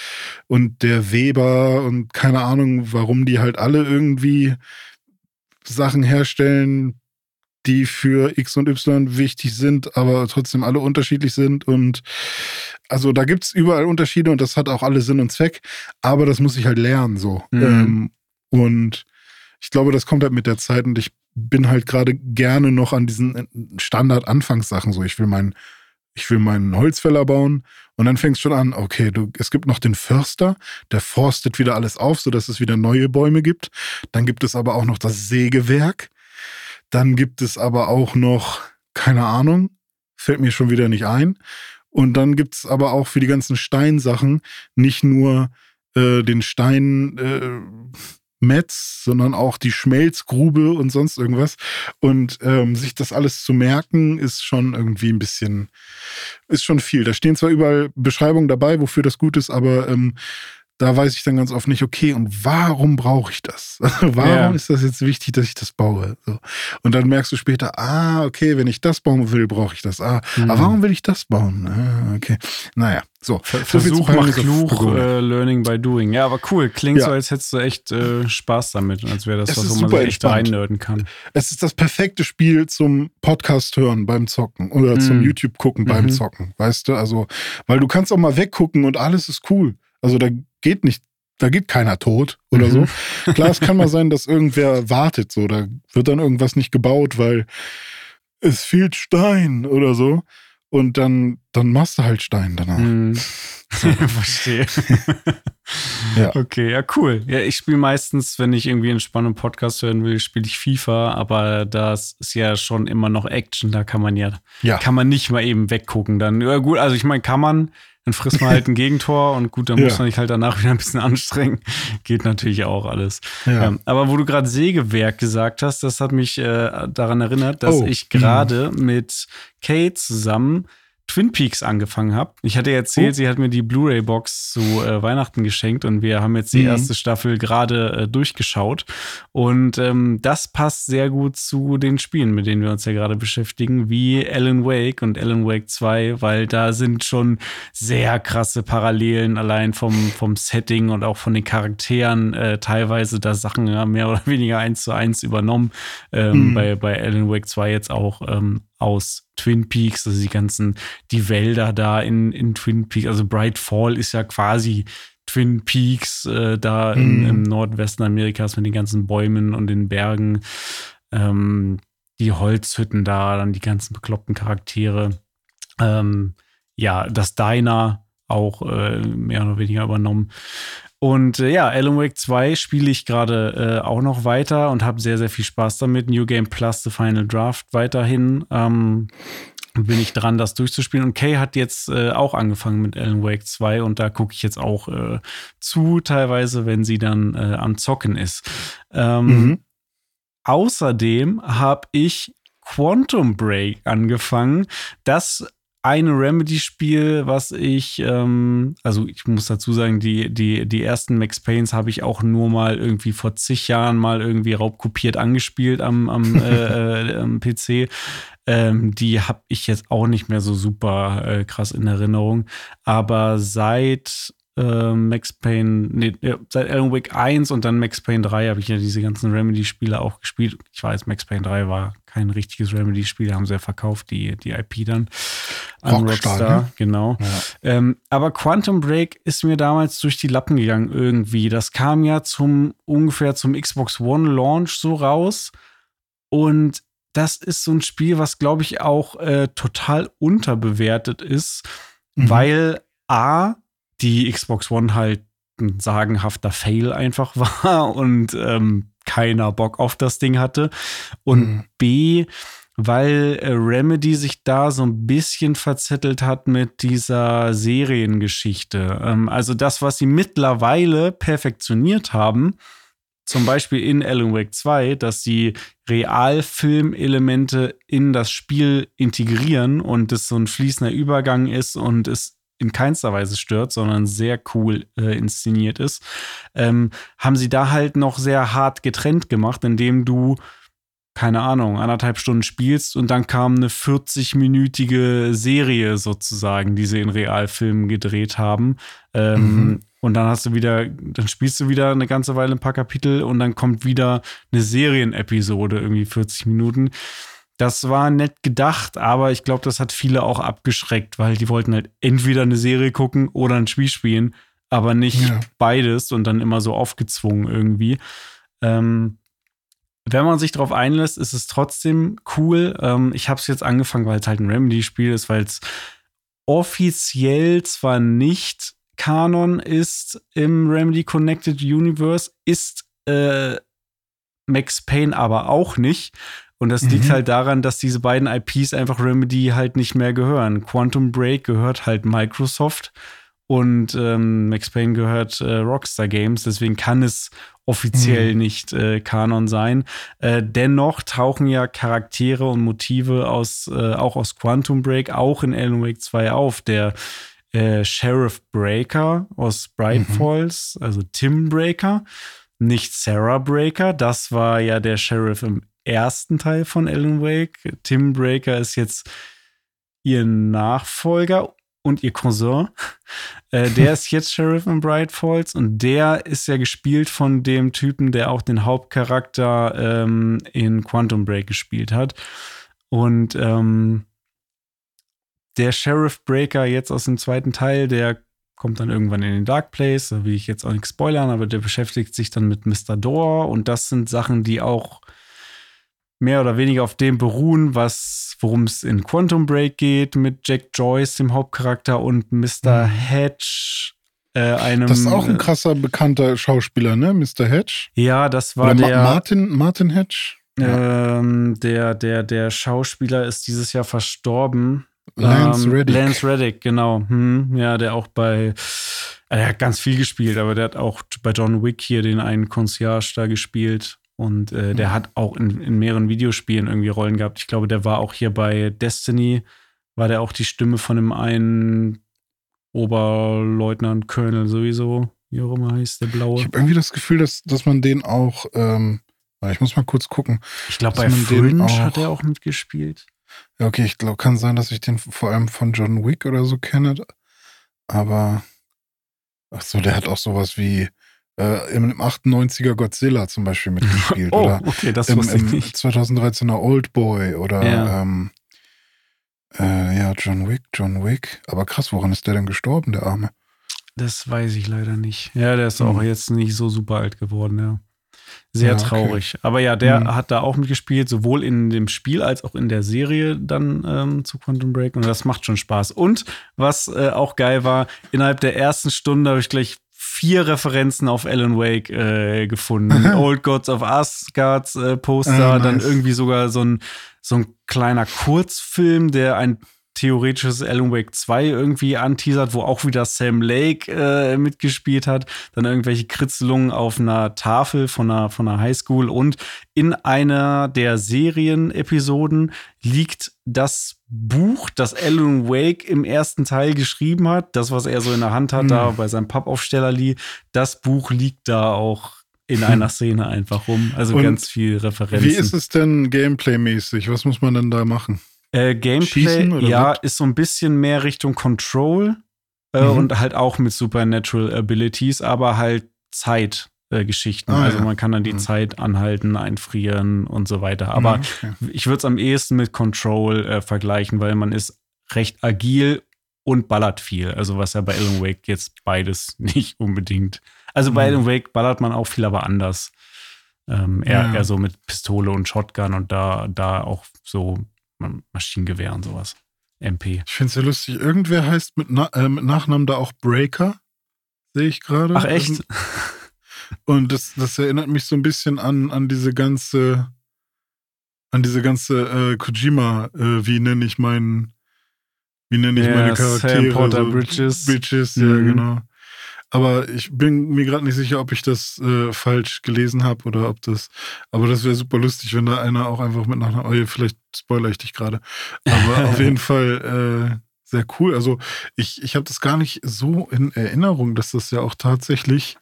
S2: und der Weber und keine Ahnung, warum die halt alle irgendwie Sachen herstellen, die für X und Y wichtig sind, aber trotzdem alle unterschiedlich sind. Und also da gibt es überall Unterschiede und das hat auch alle Sinn und Zweck, aber das muss ich halt lernen so. Mhm. Ähm, und ich glaube, das kommt halt mit der Zeit und ich bin halt gerade gerne noch an diesen äh, Standard-Anfangssachen so. Ich will meinen ich will meinen Holzfäller bauen und dann fängst schon an, okay, du, es gibt noch den Förster, der forstet wieder alles auf, sodass es wieder neue Bäume gibt. Dann gibt es aber auch noch das Sägewerk. Dann gibt es aber auch noch, keine Ahnung, fällt mir schon wieder nicht ein. Und dann gibt es aber auch für die ganzen Steinsachen nicht nur äh, den Stein äh, Metz, sondern auch die Schmelzgrube und sonst irgendwas. Und ähm, sich das alles zu merken, ist schon irgendwie ein bisschen, ist schon viel. Da stehen zwar überall Beschreibungen dabei, wofür das gut ist, aber ähm, da weiß ich dann ganz oft nicht, okay, und warum brauche ich das? warum ja. ist das jetzt wichtig, dass ich das baue? So. Und dann merkst du später, ah, okay, wenn ich das bauen will, brauche ich das. Ah, mhm. aber warum will ich das bauen? Ah, okay. Naja, so.
S1: Ver Versuch macht klug, äh, Learning by Doing. Ja, aber cool. Klingt ja. so, als hättest du echt äh, Spaß damit, als wäre das
S2: es
S1: was,
S2: wo man
S1: sich echt reinnörden kann.
S2: Es ist das perfekte Spiel zum Podcast hören beim Zocken oder mhm. zum YouTube gucken beim mhm. Zocken, weißt du? Also, weil du kannst auch mal weggucken und alles ist cool. Also da geht nicht, da geht keiner tot oder mhm. so. Klar, es kann mal sein, dass irgendwer wartet, so, da wird dann irgendwas nicht gebaut, weil es fehlt Stein oder so. Und dann, dann machst du halt Stein danach. Mhm.
S1: Verstehe. ja. Okay, ja, cool. Ja, ich spiele meistens, wenn ich irgendwie einen spannenden Podcast hören will, spiele ich FIFA, aber das ist ja schon immer noch Action. Da kann man ja, ja. kann man nicht mal eben weggucken. Dann, ja, gut, also ich meine, kann man, dann frisst man halt ein Gegentor und gut, dann ja. muss man sich halt danach wieder ein bisschen anstrengen. Geht natürlich auch alles. Ja. Ähm, aber wo du gerade Sägewerk gesagt hast, das hat mich äh, daran erinnert, dass oh. ich gerade mhm. mit Kate zusammen Twin Peaks angefangen habe. Ich hatte erzählt, oh. sie hat mir die Blu-ray-Box zu äh, Weihnachten geschenkt und wir haben jetzt die mhm. erste Staffel gerade äh, durchgeschaut. Und ähm, das passt sehr gut zu den Spielen, mit denen wir uns ja gerade beschäftigen, wie Alan Wake und Alan Wake 2, weil da sind schon sehr krasse Parallelen allein vom, vom Setting und auch von den Charakteren. Äh, teilweise da Sachen ja, mehr oder weniger eins zu eins übernommen. Ähm, mhm. bei, bei Alan Wake 2 jetzt auch ähm, aus Twin Peaks, also die ganzen, die Wälder da in, in Twin Peaks, also Bright Fall ist ja quasi Twin Peaks äh, da mm. im, im, Nordwesten Amerikas mit den ganzen Bäumen und den Bergen, ähm, die Holzhütten da, dann die ganzen bekloppten Charaktere. Ähm, ja, das Diner auch äh, mehr oder weniger übernommen. Und äh, ja, Alan Wake 2 spiele ich gerade äh, auch noch weiter und habe sehr, sehr viel Spaß damit. New Game Plus, The Final Draft weiterhin. Ähm, bin ich dran, das durchzuspielen. Und Kay hat jetzt äh, auch angefangen mit Alan Wake 2 und da gucke ich jetzt auch äh, zu, teilweise, wenn sie dann äh, am Zocken ist. Ähm, mhm. Außerdem habe ich Quantum Break angefangen. Das eine Remedy-Spiel, was ich, ähm, also ich muss dazu sagen, die, die, die ersten Max Paynes habe ich auch nur mal irgendwie vor zig Jahren mal irgendwie raubkopiert angespielt am, am, äh, äh, am PC. Ähm, die habe ich jetzt auch nicht mehr so super äh, krass in Erinnerung. Aber seit äh, Max Payne, nee, seit Alan Wake 1 und dann Max Payne 3 habe ich ja diese ganzen Remedy-Spiele auch gespielt. Ich weiß, Max Payne 3 war kein richtiges Remedy-Spiel, haben sie ja verkauft, die, die IP dann an Rockstar. Rockstar ne? Genau. Ja. Ähm, aber Quantum Break ist mir damals durch die Lappen gegangen irgendwie. Das kam ja zum ungefähr zum Xbox One Launch so raus. Und das ist so ein Spiel, was, glaube ich, auch äh, total unterbewertet ist, mhm. weil A, die Xbox One halt ein sagenhafter Fail einfach war und ähm, keiner Bock auf das Ding hatte. Und mhm. B, weil äh, Remedy sich da so ein bisschen verzettelt hat mit dieser Seriengeschichte. Ähm, also das, was sie mittlerweile perfektioniert haben, zum Beispiel in Alan Wake 2, dass sie Realfilmelemente in das Spiel integrieren und es so ein fließender Übergang ist und es in keinster Weise stört, sondern sehr cool äh, inszeniert ist, ähm, haben sie da halt noch sehr hart getrennt gemacht, indem du keine Ahnung, anderthalb Stunden spielst und dann kam eine 40-minütige Serie sozusagen, die sie in Realfilmen gedreht haben. Ähm, mhm. Und dann hast du wieder, dann spielst du wieder eine ganze Weile ein paar Kapitel und dann kommt wieder eine Serienepisode, irgendwie 40 Minuten. Das war nett gedacht, aber ich glaube, das hat viele auch abgeschreckt, weil die wollten halt entweder eine Serie gucken oder ein Spiel spielen, aber nicht ja. beides und dann immer so aufgezwungen irgendwie. Ähm, wenn man sich darauf einlässt, ist es trotzdem cool. Ähm, ich habe es jetzt angefangen, weil es halt ein Remedy-Spiel ist, weil es offiziell zwar nicht Kanon ist im Remedy Connected Universe, ist äh, Max Payne aber auch nicht. Und das mhm. liegt halt daran, dass diese beiden IPs einfach Remedy halt nicht mehr gehören. Quantum Break gehört halt Microsoft und ähm, Max Payne gehört äh, Rockstar Games. Deswegen kann es offiziell mhm. nicht äh, Kanon sein. Äh, dennoch tauchen ja Charaktere und Motive aus, äh, auch aus Quantum Break, auch in Alan Wake 2 auf. Der äh, Sheriff Breaker aus Bright mhm. Falls, also Tim Breaker, nicht Sarah Breaker. Das war ja der Sheriff im ersten Teil von Alan Wake. Tim Breaker ist jetzt ihr Nachfolger und ihr Cousin. Äh, der ist jetzt Sheriff in Bright Falls und der ist ja gespielt von dem Typen, der auch den Hauptcharakter ähm, in Quantum Break gespielt hat. Und ähm, der Sheriff Breaker jetzt aus dem zweiten Teil, der kommt dann irgendwann in den Dark Place, da will ich jetzt auch nichts spoilern, aber der beschäftigt sich dann mit Mr. Door und das sind Sachen, die auch mehr oder weniger auf dem beruhen, was, worum es in Quantum Break geht, mit Jack Joyce, dem Hauptcharakter, und Mr. Mhm. Hedge, äh, einem.
S2: Das ist auch ein krasser, bekannter Schauspieler, ne? Mr. Hedge?
S1: Ja, das war Oder der.
S2: Martin, Martin Hedge?
S1: Ähm, der, der, der Schauspieler ist dieses Jahr verstorben.
S2: Lance ähm, Reddick.
S1: Lance Reddick, genau. Hm, ja, der auch bei, er hat ganz viel gespielt, aber der hat auch bei John Wick hier den einen Concierge da gespielt. Und äh, der mhm. hat auch in, in, mehreren Videospielen irgendwie Rollen gehabt. Ich glaube, der war auch hier bei Destiny, war der auch die Stimme von dem einen Oberleutnant Colonel sowieso, wie auch immer heißt der Blaue.
S2: Ich habe irgendwie das Gefühl, dass, dass man den auch, ähm, ich muss mal kurz gucken.
S1: Ich glaube, bei Fringe hat er auch mitgespielt.
S2: Ja, okay, ich glaube, kann sein, dass ich den vor allem von John Wick oder so kenne. Aber ach so, der hat auch sowas wie äh, im 98er Godzilla zum Beispiel mitgespielt.
S1: oh,
S2: oder
S1: okay, das
S2: im,
S1: wusste ich nicht.
S2: 2013er Old Boy oder ja. Ähm, äh, ja, John Wick, John Wick. Aber krass, woran ist der denn gestorben, der Arme?
S1: Das weiß ich leider nicht. Ja, der ist mhm. auch jetzt nicht so super alt geworden, ja. Sehr ja, okay. traurig. Aber ja, der mhm. hat da auch mitgespielt, sowohl in dem Spiel als auch in der Serie dann ähm, zu Quantum Break. Und das macht schon Spaß. Und was äh, auch geil war, innerhalb der ersten Stunde habe ich gleich vier Referenzen auf Alan Wake äh, gefunden. Old Gods of Asgards äh, Poster, ah, nice. dann irgendwie sogar so ein, so ein kleiner Kurzfilm, der ein theoretisches Alan Wake 2 irgendwie anteasert, wo auch wieder Sam Lake äh, mitgespielt hat. Dann irgendwelche Kritzelungen auf einer Tafel von einer, von einer Highschool. Und in einer der Serienepisoden liegt das Buch, das Alan Wake im ersten Teil geschrieben hat. Das, was er so in der Hand hat, hm. da bei seinem Pappaufsteller liegt. Das Buch liegt da auch in einer Szene einfach rum. Also Und ganz viel Referenzen.
S2: Wie ist es denn Gameplay-mäßig? Was muss man denn da machen?
S1: Äh, Gameplay, ja, was? ist so ein bisschen mehr Richtung Control äh, mhm. und halt auch mit Supernatural Abilities, aber halt Zeitgeschichten. Äh, ah, also ja. man kann dann die mhm. Zeit anhalten, einfrieren und so weiter. Aber mhm, okay. ich würde es am ehesten mit Control äh, vergleichen, weil man ist recht agil und ballert viel. Also was ja bei Alan Wake jetzt beides nicht unbedingt. Also bei mhm. Alan Wake ballert man auch viel, aber anders. Ähm, eher, ja. eher so mit Pistole und Shotgun und da, da auch so Maschinengewehr und sowas. MP.
S2: Ich finde es ja lustig. Irgendwer heißt mit, Na äh, mit Nachnamen da auch Breaker. Sehe ich gerade.
S1: Ach, echt?
S2: Und das, das erinnert mich so ein bisschen an, an diese ganze an diese ganze äh, Kojima, äh, wie nenne ich meinen, wie nenne ich yeah, meine Charaktere?
S1: Sam Porter so, Bridges.
S2: Bridges, mhm. ja, genau. Aber ich bin mir gerade nicht sicher, ob ich das äh, falsch gelesen habe oder ob das. Aber das wäre super lustig, wenn da einer auch einfach mit nach. Oh, vielleicht spoiler ich dich gerade. Aber auf jeden Fall äh, sehr cool. Also ich, ich habe das gar nicht so in Erinnerung, dass das ja auch tatsächlich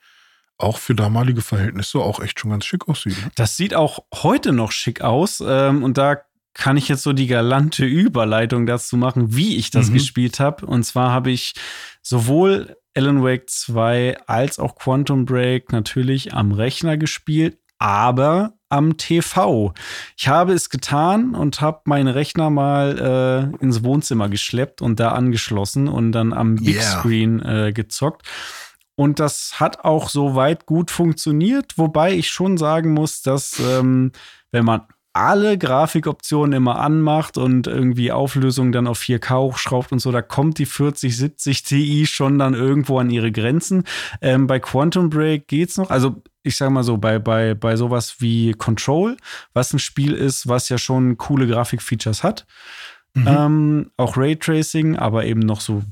S2: auch für damalige Verhältnisse auch echt schon ganz schick aussieht. Ne?
S1: Das sieht auch heute noch schick aus. Ähm, und da kann ich jetzt so die galante Überleitung dazu machen, wie ich das mhm. gespielt habe. Und zwar habe ich sowohl Alan Wake 2 als auch Quantum Break natürlich am Rechner gespielt, aber am TV. Ich habe es getan und habe meinen Rechner mal äh, ins Wohnzimmer geschleppt und da angeschlossen und dann am Big yeah. Screen äh, gezockt. Und das hat auch soweit gut funktioniert, wobei ich schon sagen muss, dass ähm, wenn man alle Grafikoptionen immer anmacht und irgendwie Auflösung dann auf 4K hochschraubt und so, da kommt die 4070 Ti schon dann irgendwo an ihre Grenzen. Ähm, bei Quantum Break geht's noch. Also ich sag mal so, bei, bei, bei sowas wie Control, was ein Spiel ist, was ja schon coole Grafikfeatures hat. Mhm. Ähm, auch Raytracing, aber eben noch so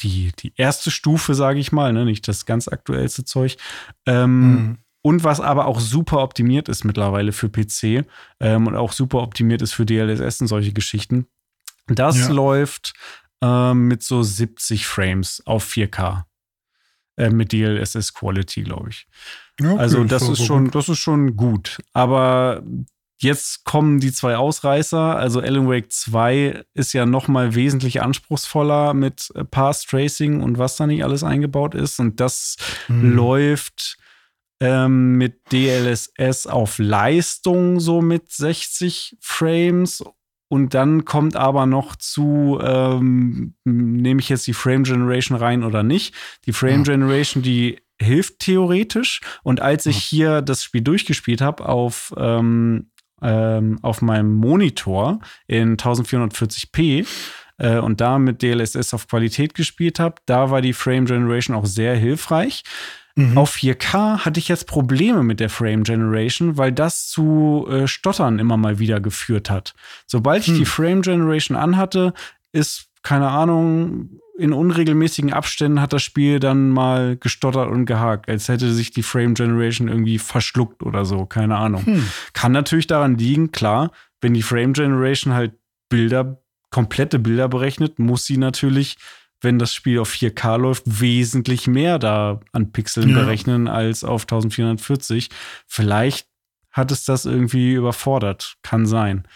S1: die, die erste Stufe, sage ich mal, ne? nicht das ganz aktuellste Zeug. Ähm, mhm und was aber auch super optimiert ist mittlerweile für PC ähm, und auch super optimiert ist für DLSS und solche Geschichten. Das ja. läuft ähm, mit so 70 Frames auf 4K. Äh, mit DLSS Quality, glaube ich. Ja, okay, also das ist schon, das ist schon gut. Aber jetzt kommen die zwei Ausreißer. Also Alan Wake 2 ist ja noch mal wesentlich anspruchsvoller mit Path Tracing und was da nicht alles eingebaut ist. Und das mhm. läuft ähm, mit DLSS auf Leistung so mit 60 Frames. Und dann kommt aber noch zu, ähm, nehme ich jetzt die Frame Generation rein oder nicht. Die Frame Generation, die hilft theoretisch. Und als ich hier das Spiel durchgespielt habe auf, ähm, ähm, auf meinem Monitor in 1440p, äh, und da mit DLSS auf Qualität gespielt habe, da war die Frame Generation auch sehr hilfreich. Mhm. Auf 4K hatte ich jetzt Probleme mit der Frame Generation, weil das zu äh, Stottern immer mal wieder geführt hat. Sobald ich hm. die Frame Generation anhatte, ist, keine Ahnung, in unregelmäßigen Abständen hat das Spiel dann mal gestottert und gehakt, als hätte sich die Frame Generation irgendwie verschluckt oder so, keine Ahnung. Hm. Kann natürlich daran liegen, klar, wenn die Frame Generation halt Bilder, komplette Bilder berechnet, muss sie natürlich wenn das Spiel auf 4K läuft, wesentlich mehr da an Pixeln ja. berechnen als auf 1440. Vielleicht hat es das irgendwie überfordert. Kann sein.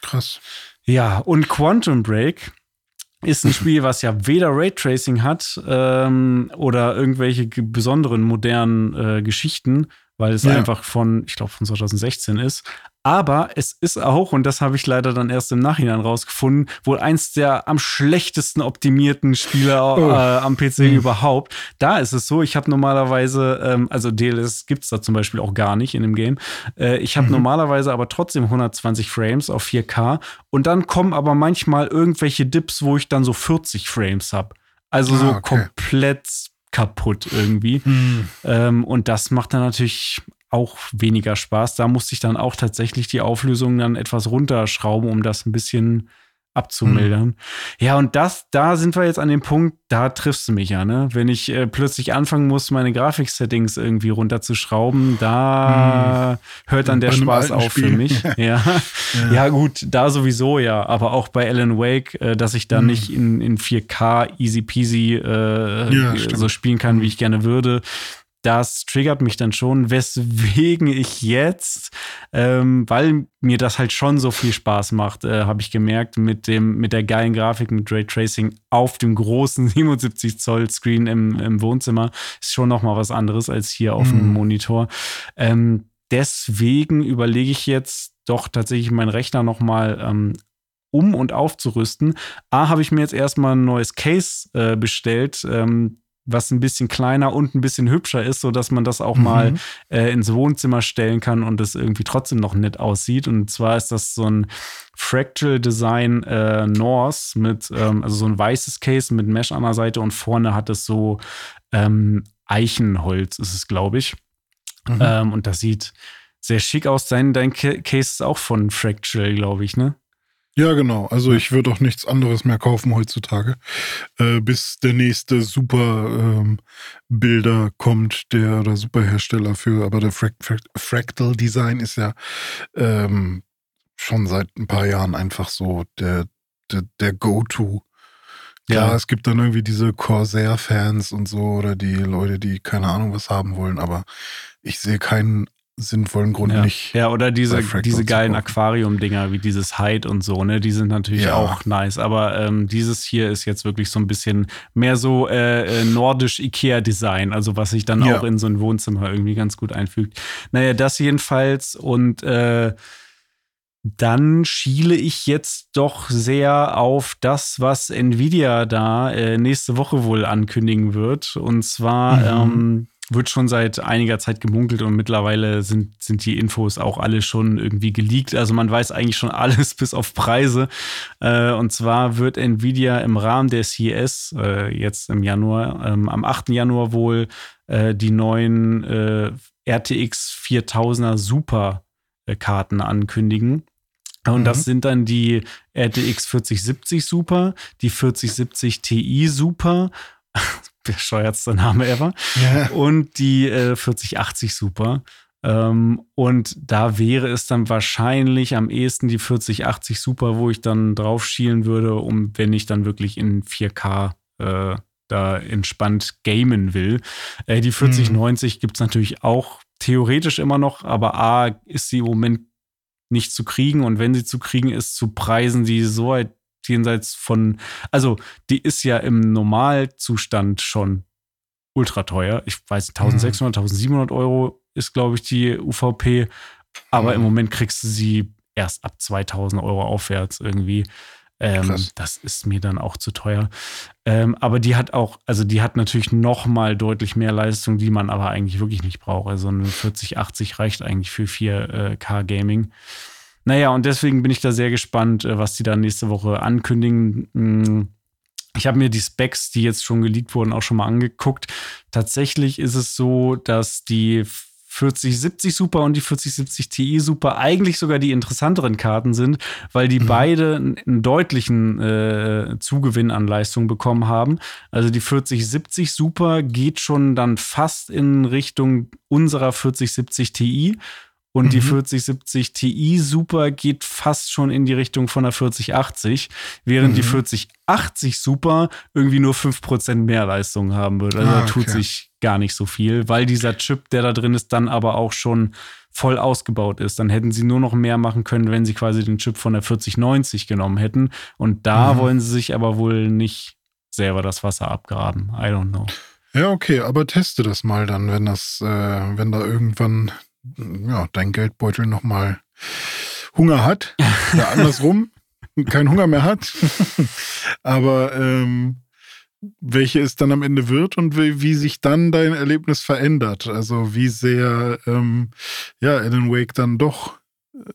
S2: Krass.
S1: Ja, und Quantum Break ist ein Spiel, was ja weder Raytracing hat ähm, oder irgendwelche besonderen modernen äh, Geschichten, weil es ja. einfach von, ich glaube, von 2016 ist. Aber es ist auch, und das habe ich leider dann erst im Nachhinein rausgefunden, wohl eins der am schlechtesten optimierten Spieler oh. äh, am PC mhm. überhaupt. Da ist es so, ich habe normalerweise, ähm, also DLS gibt es da zum Beispiel auch gar nicht in dem Game. Äh, ich habe mhm. normalerweise aber trotzdem 120 Frames auf 4K und dann kommen aber manchmal irgendwelche Dips, wo ich dann so 40 Frames habe. Also ah, so okay. komplett kaputt irgendwie. Hm. Ähm, und das macht dann natürlich auch weniger Spaß. Da musste ich dann auch tatsächlich die Auflösung dann etwas runterschrauben, um das ein bisschen abzumildern. Mhm. Ja, und das, da sind wir jetzt an dem Punkt, da triffst du mich ja, ne? Wenn ich äh, plötzlich anfangen muss, meine Grafik-Settings irgendwie runterzuschrauben, da mhm. hört dann der Spaß auf Spiel. für mich. ja. ja. ja. gut, da sowieso ja, aber auch bei Alan Wake, äh, dass ich da mhm. nicht in, in 4K easy peasy äh, ja, so spielen kann, wie ich gerne würde das triggert mich dann schon, weswegen ich jetzt, ähm, weil mir das halt schon so viel Spaß macht, äh, habe ich gemerkt, mit dem, mit der geilen Grafik, mit Raytracing auf dem großen 77 Zoll Screen im, im Wohnzimmer, ist schon noch mal was anderes als hier auf mhm. dem Monitor. Ähm, deswegen überlege ich jetzt doch tatsächlich meinen Rechner noch mal ähm, um und aufzurüsten. A, habe ich mir jetzt erstmal ein neues Case äh, bestellt, ähm, was ein bisschen kleiner und ein bisschen hübscher ist, sodass man das auch mhm. mal äh, ins Wohnzimmer stellen kann und es irgendwie trotzdem noch nett aussieht. Und zwar ist das so ein Fractal Design äh, Norse mit, ähm, also so ein weißes Case mit Mesh an der Seite und vorne hat es so ähm, Eichenholz, ist es, glaube ich. Mhm. Ähm, und das sieht sehr schick aus. Dein, dein Case ist auch von Fractal, glaube ich, ne?
S2: Ja, genau. Also ich würde auch nichts anderes mehr kaufen heutzutage, äh, bis der nächste super ähm, Bilder kommt, der oder Superhersteller für, aber der Frac Frac Fractal Design ist ja ähm, schon seit ein paar Jahren einfach so der, der, der Go-To. Ja, Klar, es gibt dann irgendwie diese Corsair-Fans und so oder die Leute, die keine Ahnung was haben wollen, aber ich sehe keinen sinnvollen Grund
S1: ja.
S2: nicht.
S1: Ja, oder diese, diese geilen Aquarium-Dinger wie dieses Hyde und so, ne? Die sind natürlich ja. auch nice. Aber ähm, dieses hier ist jetzt wirklich so ein bisschen mehr so äh, äh nordisch IKEA-Design, also was sich dann ja. auch in so ein Wohnzimmer irgendwie ganz gut einfügt. Naja, das jedenfalls und äh, dann schiele ich jetzt doch sehr auf das, was Nvidia da äh, nächste Woche wohl ankündigen wird. Und zwar mhm. ähm, wird schon seit einiger Zeit gemunkelt und mittlerweile sind, sind die Infos auch alle schon irgendwie geleakt. Also man weiß eigentlich schon alles bis auf Preise. Äh, und zwar wird Nvidia im Rahmen der CES äh, jetzt im Januar, ähm, am 8. Januar wohl äh, die neuen äh, RTX 4000er Super Karten ankündigen. Und mhm. das sind dann die RTX 4070 Super, die 4070 Ti Super, bescheuertster Name ever, ja. und die äh, 4080 Super. Ähm, und da wäre es dann wahrscheinlich am ehesten die 4080 Super, wo ich dann drauf schielen würde, um wenn ich dann wirklich in 4K äh, da entspannt gamen will. Äh, die 4090 mhm. gibt es natürlich auch theoretisch immer noch, aber A ist sie im Moment nicht zu kriegen und wenn sie zu kriegen ist, zu Preisen, die so weit jenseits von, also die ist ja im Normalzustand schon ultra teuer. Ich weiß, 1600, mhm. 1700 Euro ist, glaube ich, die UVP, aber mhm. im Moment kriegst du sie erst ab 2000 Euro aufwärts irgendwie. Ähm, das ist mir dann auch zu teuer. Ähm, aber die hat auch, also die hat natürlich noch mal deutlich mehr Leistung, die man aber eigentlich wirklich nicht braucht. Also eine 4080 reicht eigentlich für 4K äh, Gaming. Naja, und deswegen bin ich da sehr gespannt, äh, was die da nächste Woche ankündigen. Hm, ich habe mir die Specs, die jetzt schon geleakt wurden, auch schon mal angeguckt. Tatsächlich ist es so, dass die 4070 Super und die 4070 Ti Super eigentlich sogar die interessanteren Karten sind, weil die mhm. beide einen deutlichen äh, Zugewinn an Leistung bekommen haben. Also die 4070 Super geht schon dann fast in Richtung unserer 4070 Ti und mhm. die 4070 Ti Super geht fast schon in die Richtung von der 4080, während mhm. die 4080 Super irgendwie nur 5% mehr Leistung haben würde. Also ah, da tut okay. sich gar nicht so viel, weil dieser Chip, der da drin ist, dann aber auch schon voll ausgebaut ist. Dann hätten sie nur noch mehr machen können, wenn sie quasi den Chip von der 4090 genommen hätten. Und da mhm. wollen sie sich aber wohl nicht selber das Wasser abgraben. I don't know.
S2: Ja, okay, aber teste das mal dann, wenn das, äh, wenn da irgendwann ja, dein Geldbeutel nochmal Hunger hat. Oder andersrum, keinen Hunger mehr hat. Aber ähm, welche es dann am Ende wird und wie, wie, sich dann dein Erlebnis verändert. Also wie sehr ähm, ja, Alan Wake dann doch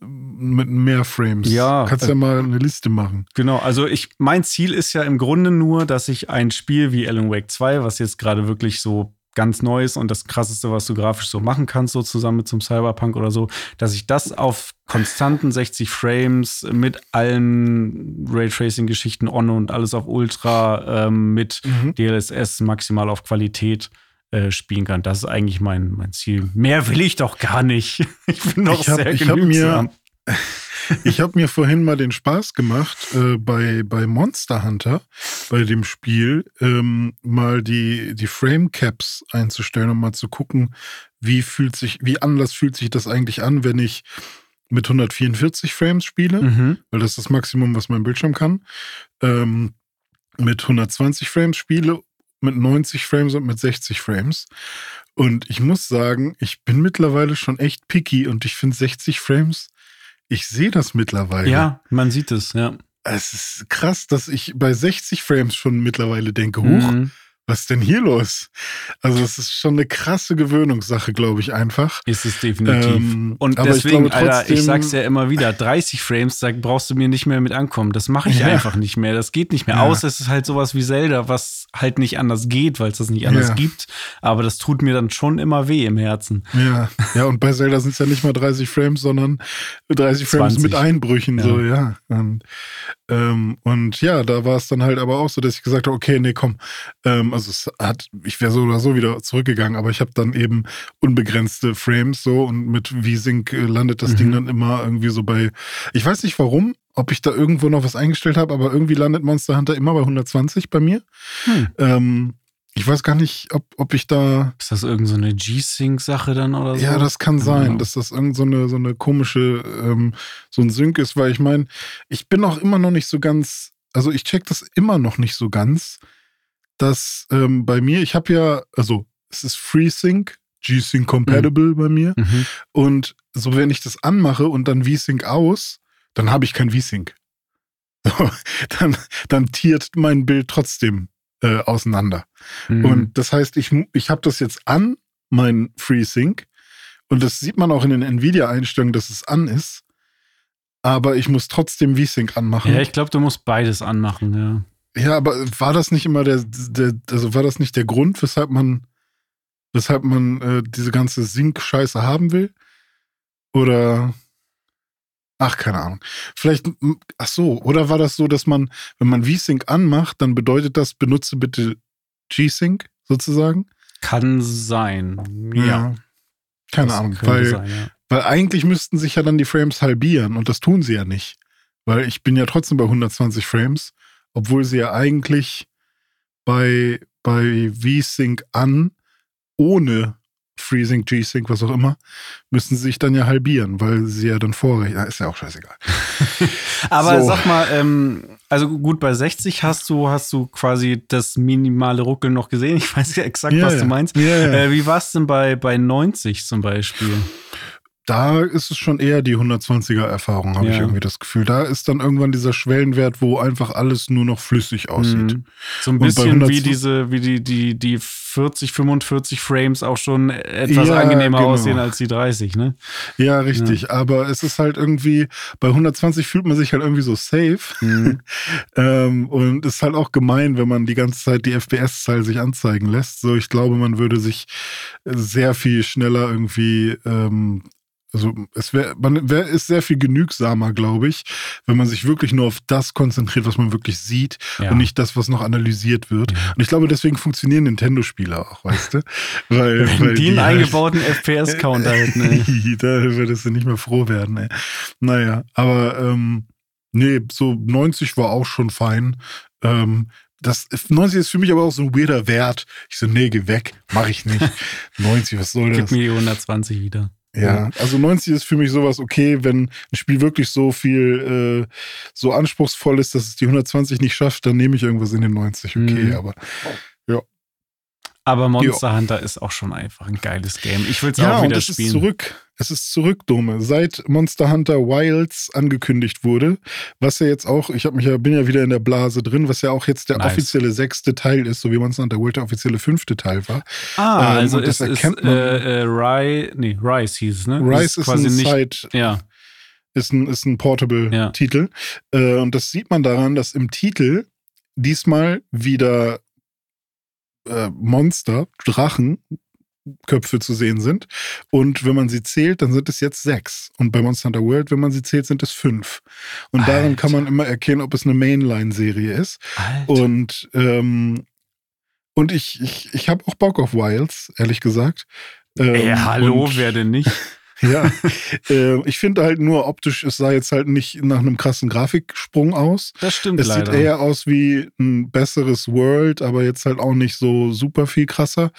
S2: ähm, mit mehr Frames.
S1: Ja.
S2: Kannst ja äh, mal eine Liste machen.
S1: Genau, also ich, mein Ziel ist ja im Grunde nur, dass ich ein Spiel wie Alan Wake 2, was jetzt gerade wirklich so ganz Neues und das krasseste, was du grafisch so machen kannst, so zusammen mit zum Cyberpunk oder so, dass ich das auf konstanten 60 Frames mit allen Raytracing-Geschichten on und alles auf Ultra ähm, mit mhm. DLSS maximal auf Qualität äh, spielen kann. Das ist eigentlich mein, mein Ziel. Mehr will ich doch gar nicht. Ich bin doch ich hab, sehr genügsam.
S2: Ich habe mir vorhin mal den Spaß gemacht, äh, bei, bei Monster Hunter, bei dem Spiel, ähm, mal die, die Frame Caps einzustellen und mal zu gucken, wie fühlt sich, wie anders fühlt sich das eigentlich an, wenn ich mit 144 Frames spiele, mhm. weil das ist das Maximum, was mein Bildschirm kann, ähm, mit 120 Frames spiele, mit 90 Frames und mit 60 Frames. Und ich muss sagen, ich bin mittlerweile schon echt picky und ich finde 60 Frames ich sehe das mittlerweile.
S1: Ja, man sieht es, ja.
S2: Es ist krass, dass ich bei 60 Frames schon mittlerweile denke, hoch, mhm. Was ist denn hier los? Also, das ist schon eine krasse Gewöhnungssache, glaube ich, einfach.
S1: Ist es definitiv. Ähm, und deswegen, ich glaube, Alter, ich sag's ja immer wieder, 30 Frames, da brauchst du mir nicht mehr mit ankommen. Das mache ich ja. einfach nicht mehr. Das geht nicht mehr. Ja. Außer es ist halt sowas wie Zelda, was halt nicht anders geht, weil es das nicht anders ja. gibt. Aber das tut mir dann schon immer weh im Herzen.
S2: Ja, ja, und bei Zelda sind es ja nicht mal 30 Frames, sondern 30 Frames 20. mit Einbrüchen, so, ja. Und, ähm, und ja, da war es dann halt aber auch so, dass ich gesagt habe, okay, nee, komm, ähm, also es hat, ich wäre so oder so wieder zurückgegangen, aber ich habe dann eben unbegrenzte Frames so und mit V-Sync äh, landet das mhm. Ding dann immer irgendwie so bei, ich weiß nicht warum, ob ich da irgendwo noch was eingestellt habe, aber irgendwie landet Monster Hunter immer bei 120 bei mir. Hm. Ähm, ich weiß gar nicht, ob, ob ich da.
S1: Ist das irgendeine so G-Sync-Sache dann oder so?
S2: Ja, das kann sein, genau. dass das irgendeine so, so eine komische, ähm, so ein Sync ist, weil ich meine, ich bin auch immer noch nicht so ganz, also ich check das immer noch nicht so ganz, dass ähm, bei mir, ich habe ja, also es ist FreeSync, G-Sync compatible mhm. bei mir. Mhm. Und so, wenn ich das anmache und dann V-Sync aus, dann habe ich kein V-Sync. So, dann, dann tiert mein Bild trotzdem äh, auseinander. Mhm. Und das heißt, ich, ich habe das jetzt an, mein FreeSync. Und das sieht man auch in den Nvidia-Einstellungen, dass es an ist. Aber ich muss trotzdem V-Sync anmachen.
S1: Ja, ich glaube, du musst beides anmachen, ja.
S2: Ja, aber war das nicht immer der, der also war das nicht der Grund, weshalb man, weshalb man äh, diese ganze Sync-Scheiße haben will? Oder Ach, keine Ahnung. Vielleicht, ach so, oder war das so, dass man, wenn man V-Sync anmacht, dann bedeutet das, benutze bitte G-Sync sozusagen?
S1: Kann sein. Ja. ja.
S2: Keine das Ahnung, weil, sein, ja. weil eigentlich müssten sich ja dann die Frames halbieren und das tun sie ja nicht. Weil ich bin ja trotzdem bei 120 Frames, obwohl sie ja eigentlich bei, bei V-Sync an ohne Freezing, G-Sync, was auch immer, müssen sie sich dann ja halbieren, weil sie ja dann vorrechnen. Ist ja auch scheißegal.
S1: Aber so. sag mal, ähm, also gut, bei 60 hast du, hast du quasi das minimale Ruckeln noch gesehen. Ich weiß ja exakt, ja, was du meinst. Ja, äh, wie war es denn bei, bei 90 zum Beispiel?
S2: Da ist es schon eher die 120er Erfahrung, habe ja. ich irgendwie das Gefühl. Da ist dann irgendwann dieser Schwellenwert, wo einfach alles nur noch flüssig aussieht. Mhm.
S1: So ein bisschen wie diese, wie die, die, die 40, 45 Frames auch schon etwas ja, angenehmer genau. aussehen als die 30, ne?
S2: Ja, richtig. Ja. Aber es ist halt irgendwie, bei 120 fühlt man sich halt irgendwie so safe. Mhm. ähm, und ist halt auch gemein, wenn man die ganze Zeit die FPS-Zahl sich anzeigen lässt. So, ich glaube, man würde sich sehr viel schneller irgendwie ähm, also es wäre, man wär, ist sehr viel genügsamer, glaube ich, wenn man sich wirklich nur auf das konzentriert, was man wirklich sieht ja. und nicht das, was noch analysiert wird. Ja. Und ich glaube, deswegen funktionieren Nintendo-Spiele auch, weißt du?
S1: Weil, weil die einen halt eingebauten FPS-Counter hätten, ey.
S2: da würdest du nicht mehr froh werden, ey. Naja, aber ähm, nee, so 90 war auch schon fein. Ähm, das 90 ist für mich aber auch so ein weirder Wert. Ich so, nee, geh weg, mach ich nicht. 90, was soll das?
S1: Gib mir die 120 wieder.
S2: Ja, also 90 ist für mich sowas okay, wenn ein Spiel wirklich so viel, äh, so anspruchsvoll ist, dass es die 120 nicht schafft, dann nehme ich irgendwas in den 90, okay, mhm. aber ja.
S1: Aber Monster jo. Hunter ist auch schon einfach ein geiles Game. Ich will es ja, auch wieder und es spielen.
S2: Ist zurück. Es ist zurück, Dome. Seit Monster Hunter Wilds angekündigt wurde, was ja jetzt auch, ich mich ja, bin ja wieder in der Blase drin, was ja auch jetzt der nice. offizielle sechste Teil ist, so wie Monster Hunter World der offizielle fünfte Teil war.
S1: Ah, ähm, also das ist, erkennt man. Äh, äh, Rise, nee, Rise hieß es, ne?
S2: Rise ist, ist quasi ein nicht, Side,
S1: ja.
S2: ist ein, ist ein Portable-Titel. Ja. Äh, und das sieht man daran, dass im Titel diesmal wieder äh, Monster, Drachen, Köpfe zu sehen sind. Und wenn man sie zählt, dann sind es jetzt sechs. Und bei Monster Hunter World, wenn man sie zählt, sind es fünf. Und Alter. daran kann man immer erkennen, ob es eine Mainline-Serie ist. Alter. Und, ähm, und ich, ich, ich habe auch Bock auf Wilds, ehrlich gesagt.
S1: Ähm, Ey, hallo, wer denn nicht?
S2: Ja, äh, ich finde halt nur optisch, es sah jetzt halt nicht nach einem krassen Grafiksprung aus.
S1: Das stimmt
S2: es
S1: leider.
S2: sieht eher aus wie ein besseres World, aber jetzt halt auch nicht so super viel krasser.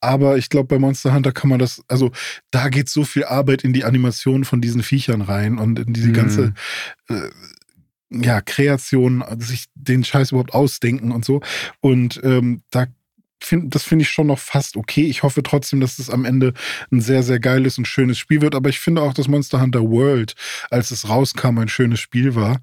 S2: Aber ich glaube, bei Monster Hunter kann man das, also da geht so viel Arbeit in die Animation von diesen Viechern rein und in diese mhm. ganze äh, ja, Kreation, sich den Scheiß überhaupt ausdenken und so. Und ähm, da find, das finde ich schon noch fast okay. Ich hoffe trotzdem, dass es am Ende ein sehr, sehr geiles und schönes Spiel wird. Aber ich finde auch, dass Monster Hunter World, als es rauskam, ein schönes Spiel war.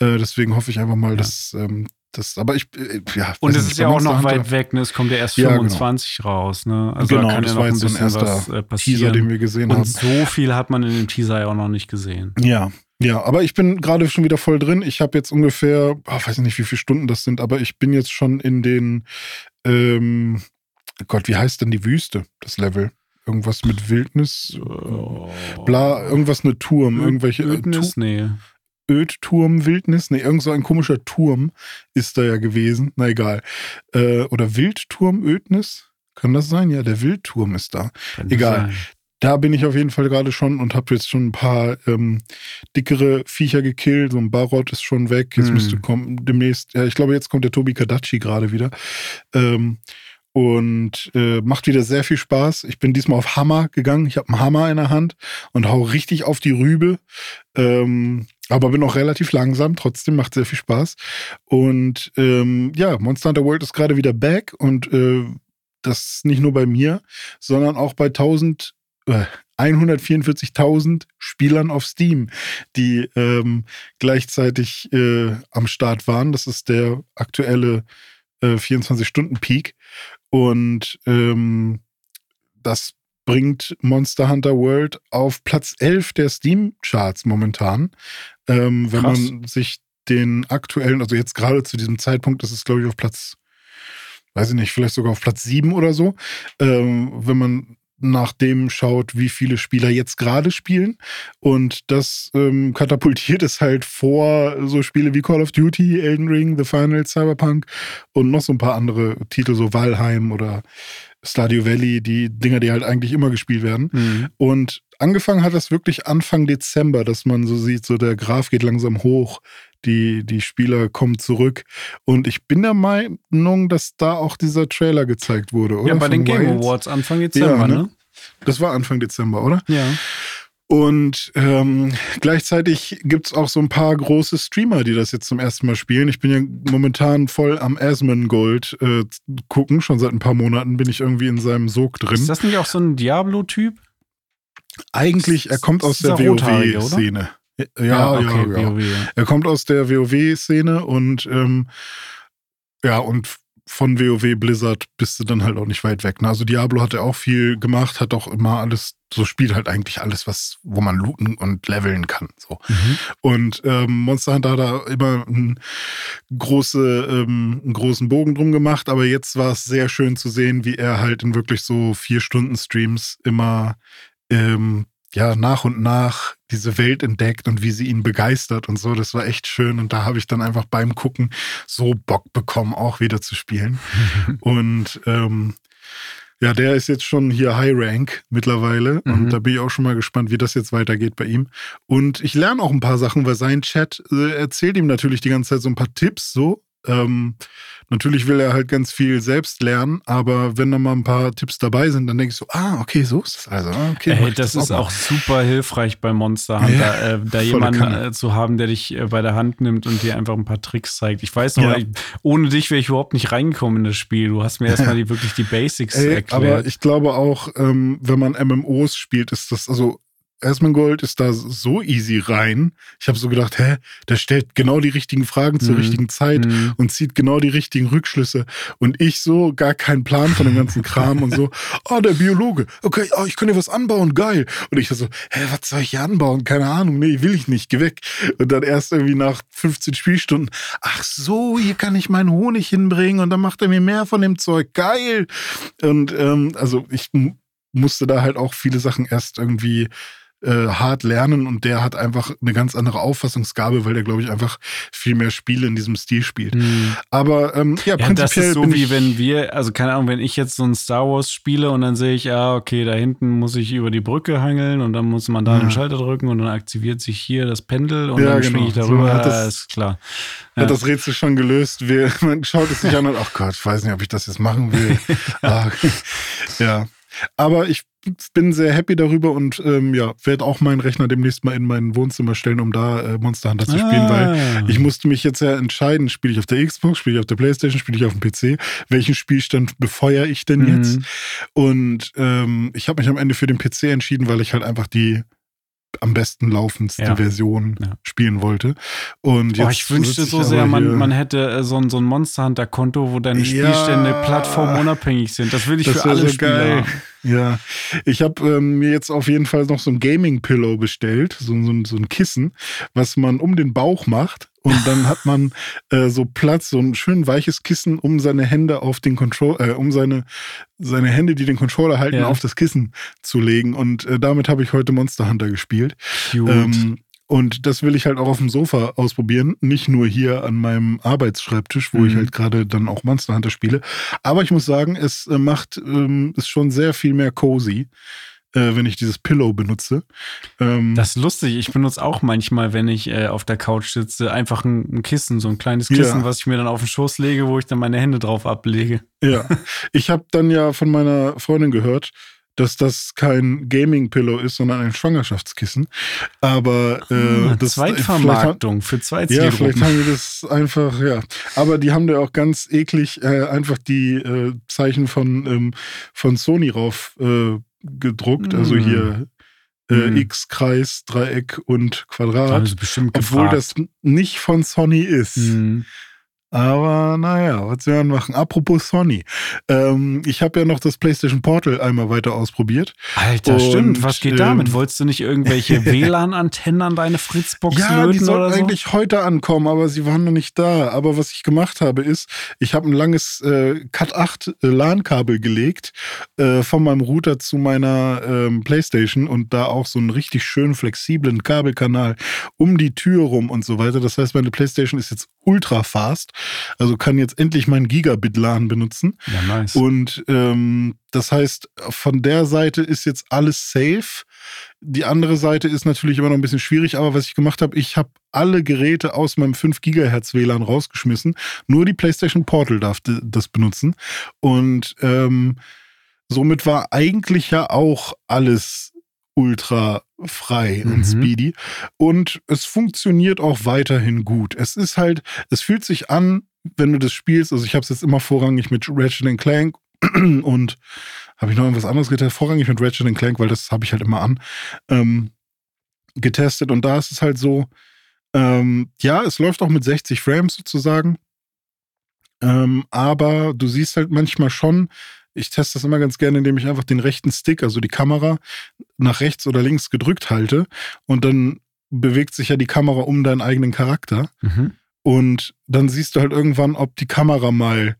S2: Äh, deswegen hoffe ich einfach mal, ja. dass, ähm, das, aber ich, äh, ja.
S1: Und es ist ja auch noch weit weg, ne? Es kommt ja erst 25 ja, genau. raus, ne?
S2: Also genau, da kann das ja noch ein bisschen so ein erster was, äh, passieren. Teaser, den wir gesehen
S1: Und
S2: haben.
S1: so viel hat man in dem Teaser ja auch noch nicht gesehen.
S2: Ja, ja, aber ich bin gerade schon wieder voll drin. Ich habe jetzt ungefähr, oh, weiß nicht, wie viele Stunden das sind, aber ich bin jetzt schon in den, ähm, Gott, wie heißt denn die Wüste, das Level? Irgendwas mit Wildnis, oh. bla, irgendwas eine Turm, Ö irgendwelche.
S1: Wildnis, äh, nee.
S2: Ödturm, Wildnis, nee, irgend so ein komischer Turm ist da ja gewesen. Na egal. Äh, oder Wildturm, Ödnis? Kann das sein? Ja, der Wildturm ist da. Kann egal. Da bin ich auf jeden Fall gerade schon und habe jetzt schon ein paar ähm, dickere Viecher gekillt. So ein Barot ist schon weg. Jetzt hm. müsste kommen demnächst, ja, ich glaube, jetzt kommt der Tobi Kadachi gerade wieder. Ähm, und äh, macht wieder sehr viel Spaß. Ich bin diesmal auf Hammer gegangen. Ich habe einen Hammer in der Hand und hau richtig auf die Rübe. Ähm, aber bin auch relativ langsam, trotzdem macht sehr viel Spaß. Und ähm, ja, Monster Hunter World ist gerade wieder back und äh, das nicht nur bei mir, sondern auch bei 1000, äh, 144.000 Spielern auf Steam, die ähm, gleichzeitig äh, am Start waren. Das ist der aktuelle äh, 24-Stunden-Peak. Und ähm, das bringt Monster Hunter World auf Platz 11 der Steam-Charts momentan. Ähm, wenn Krass. man sich den aktuellen, also jetzt gerade zu diesem Zeitpunkt, das ist glaube ich auf Platz, weiß ich nicht, vielleicht sogar auf Platz 7 oder so. Ähm, wenn man nach dem schaut, wie viele Spieler jetzt gerade spielen. Und das ähm, katapultiert es halt vor so Spiele wie Call of Duty, Elden Ring, The Final, Cyberpunk und noch so ein paar andere Titel, so Valheim oder Stadio Valley, die Dinger, die halt eigentlich immer gespielt werden. Mhm. Und angefangen hat das wirklich Anfang Dezember, dass man so sieht, so der Graph geht langsam hoch, die, die Spieler kommen zurück. Und ich bin der Meinung, dass da auch dieser Trailer gezeigt wurde, oder?
S1: Ja, bei Von den Game Awards Anfang Dezember, ja, ne? ne?
S2: Das war Anfang Dezember, oder?
S1: Ja.
S2: Und ähm, gleichzeitig gibt es auch so ein paar große Streamer, die das jetzt zum ersten Mal spielen. Ich bin ja momentan voll am Asmongold äh, gucken. Schon seit ein paar Monaten bin ich irgendwie in seinem Sog drin.
S1: Ist das nicht auch so ein Diablo-Typ?
S2: Eigentlich, er kommt aus der WoW-Szene. Ja, ja, okay, ja. WoW, ja. Er kommt aus der WoW-Szene und ähm, ja, und von WoW Blizzard bist du dann halt auch nicht weit weg. Ne? Also Diablo hat er auch viel gemacht, hat auch immer alles, so spielt halt eigentlich alles, was, wo man looten und leveln kann. So. Mhm. Und ähm, Monster Hunter hat da immer einen, große, ähm, einen großen Bogen drum gemacht, aber jetzt war es sehr schön zu sehen, wie er halt in wirklich so vier Stunden Streams immer ähm, ja nach und nach diese Welt entdeckt und wie sie ihn begeistert und so. Das war echt schön. Und da habe ich dann einfach beim Gucken so Bock bekommen, auch wieder zu spielen. und ähm, ja, der ist jetzt schon hier High Rank mittlerweile mhm. und da bin ich auch schon mal gespannt, wie das jetzt weitergeht bei ihm. Und ich lerne auch ein paar Sachen, weil sein Chat äh, erzählt ihm natürlich die ganze Zeit so ein paar Tipps so. Ähm, Natürlich will er halt ganz viel selbst lernen, aber wenn da mal ein paar Tipps dabei sind, dann denke ich so, ah, okay, so ist es also. Ah, okay,
S1: Ey, das, das, ist auch, auch super hilfreich bei Monster Hunter, ja, äh, da jemanden äh, zu haben, der dich äh, bei der Hand nimmt und dir einfach ein paar Tricks zeigt. Ich weiß noch, ja. ich, ohne dich wäre ich überhaupt nicht reingekommen in das Spiel. Du hast mir erstmal die, wirklich die Basics Ey, erklärt.
S2: Aber ich glaube auch, ähm, wenn man MMOs spielt, ist das, also Asmongold ist da so easy rein. Ich habe so gedacht, hä, der stellt genau die richtigen Fragen zur mhm. richtigen Zeit mhm. und zieht genau die richtigen Rückschlüsse. Und ich so, gar keinen Plan von dem ganzen Kram und so, oh, der Biologe, okay, oh, ich könnte was anbauen, geil. Und ich so, hä, was soll ich hier anbauen? Keine Ahnung, nee, will ich nicht, geh weg. Und dann erst irgendwie nach 15 Spielstunden, ach so, hier kann ich meinen Honig hinbringen und dann macht er mir mehr von dem Zeug, geil. Und ähm, also ich musste da halt auch viele Sachen erst irgendwie äh, hart lernen und der hat einfach eine ganz andere Auffassungsgabe, weil der, glaube ich, einfach viel mehr Spiele in diesem Stil spielt. Mhm. Aber ähm, ja, ja, prinzipiell.
S1: Das ist so wie wenn wir, also keine Ahnung, wenn ich jetzt so ein Star Wars spiele und dann sehe ich, ah, okay, da hinten muss ich über die Brücke hangeln und dann muss man da ja. den Schalter drücken und dann aktiviert sich hier das Pendel und ja, dann genau. ich darüber. So hat das, ist klar.
S2: Hat das Rätsel schon gelöst. Wir, man schaut es sich an und, ach Gott, ich weiß nicht, ob ich das jetzt machen will. ah, ja. Aber ich bin sehr happy darüber und ähm, ja, werde auch meinen Rechner demnächst mal in mein Wohnzimmer stellen, um da äh, Monster Hunter zu spielen, ah. weil ich musste mich jetzt ja entscheiden, spiele ich auf der Xbox, spiele ich auf der Playstation, spiele ich auf dem PC, welchen Spielstand befeuere ich denn mhm. jetzt? Und ähm, ich habe mich am Ende für den PC entschieden, weil ich halt einfach die am besten laufendste ja. Version ja. spielen wollte. Und
S1: jetzt oh, ich wünschte so sehr, man, man hätte äh, so ein, so ein Monster Hunter Konto, wo deine Spielstände ja, plattformunabhängig sind. Das will ich das für alle so Spieler. Geil.
S2: Ja, ich habe ähm, mir jetzt auf jeden Fall noch so ein Gaming-Pillow bestellt, so, so, so ein Kissen, was man um den Bauch macht und dann hat man äh, so Platz, so ein schön weiches Kissen, um seine Hände auf den Control, äh, um seine, seine Hände, die den Controller halten, ja. auf das Kissen zu legen. Und äh, damit habe ich heute Monster Hunter gespielt. Ähm, und das will ich halt auch auf dem Sofa ausprobieren. Nicht nur hier an meinem Arbeitsschreibtisch, wo mhm. ich halt gerade dann auch Monster Hunter spiele. Aber ich muss sagen, es äh, macht, ähm, ist schon sehr viel mehr cozy äh, wenn ich dieses Pillow benutze.
S1: Ähm, das ist lustig. Ich benutze auch manchmal, wenn ich äh, auf der Couch sitze, einfach ein, ein, Kissen, so ein kleines Kissen, ja. was ich mir dann auf den Schoß lege, wo ich dann meine Hände drauf ablege.
S2: Ja, ich habe dann ja von meiner Freundin gehört, dass das kein Gaming-Pillow ist, sondern ein Schwangerschaftskissen. Aber äh, ah, das
S1: Zweitvermarktung für zwei
S2: Ja, vielleicht haben die das einfach, ja. Aber die haben da auch ganz eklig äh, einfach die äh, Zeichen von, ähm, von Sony rauf äh, gedruckt. Also hier äh, mm. X, Kreis, Dreieck und Quadrat.
S1: Das bestimmt
S2: obwohl das nicht von Sony ist. Mm. Aber naja, was wir machen? Apropos Sony. Ähm, ich habe ja noch das PlayStation Portal einmal weiter ausprobiert.
S1: Alter, und, stimmt. Was geht ähm, damit? Wolltest du nicht irgendwelche WLAN-Antennen an deine Fritzbox ja, löten
S2: die
S1: sollten
S2: so? eigentlich heute ankommen, aber sie waren noch nicht da. Aber was ich gemacht habe, ist, ich habe ein langes äh, Cat 8 äh, LAN-Kabel gelegt äh, von meinem Router zu meiner ähm, PlayStation und da auch so einen richtig schönen flexiblen Kabelkanal um die Tür rum und so weiter. Das heißt, meine PlayStation ist jetzt ultra fast. Also kann jetzt endlich mein Gigabit-LAN benutzen.
S1: Ja, nice.
S2: Und ähm, das heißt, von der Seite ist jetzt alles safe. Die andere Seite ist natürlich immer noch ein bisschen schwierig, aber was ich gemacht habe, ich habe alle Geräte aus meinem 5 Gigahertz WLAN rausgeschmissen. Nur die PlayStation Portal darf das benutzen. Und ähm, somit war eigentlich ja auch alles ultra frei mhm. und speedy. Und es funktioniert auch weiterhin gut. Es ist halt, es fühlt sich an, wenn du das spielst, also ich habe es jetzt immer vorrangig mit Ratchet Clank und habe ich noch irgendwas anderes getestet, vorrangig mit Ratchet Clank, weil das habe ich halt immer an, ähm, getestet. Und da ist es halt so, ähm, ja, es läuft auch mit 60 Frames sozusagen. Ähm, aber du siehst halt manchmal schon, ich teste das immer ganz gerne, indem ich einfach den rechten Stick, also die Kamera, nach rechts oder links gedrückt halte und dann bewegt sich ja die Kamera um deinen eigenen Charakter. Mhm. Und dann siehst du halt irgendwann, ob die Kamera mal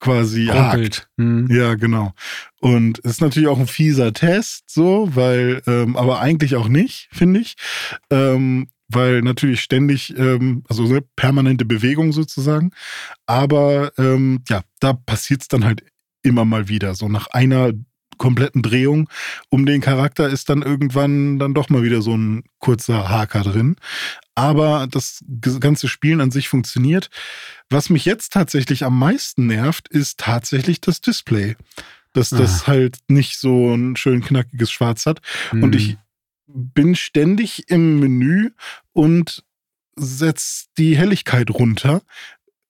S2: quasi hakt. Mhm. Ja, genau. Und es ist natürlich auch ein fieser Test, so, weil, ähm, aber eigentlich auch nicht, finde ich. Ähm, weil natürlich ständig, ähm, also eine permanente Bewegung sozusagen. Aber ähm, ja, da passiert es dann halt immer mal wieder. So nach einer kompletten Drehung um den Charakter ist dann irgendwann dann doch mal wieder so ein kurzer Haker drin. Aber das ganze Spielen an sich funktioniert. Was mich jetzt tatsächlich am meisten nervt, ist tatsächlich das Display. Dass das ah. halt nicht so ein schön knackiges Schwarz hat. Mhm. Und ich bin ständig im Menü und setze die Helligkeit runter,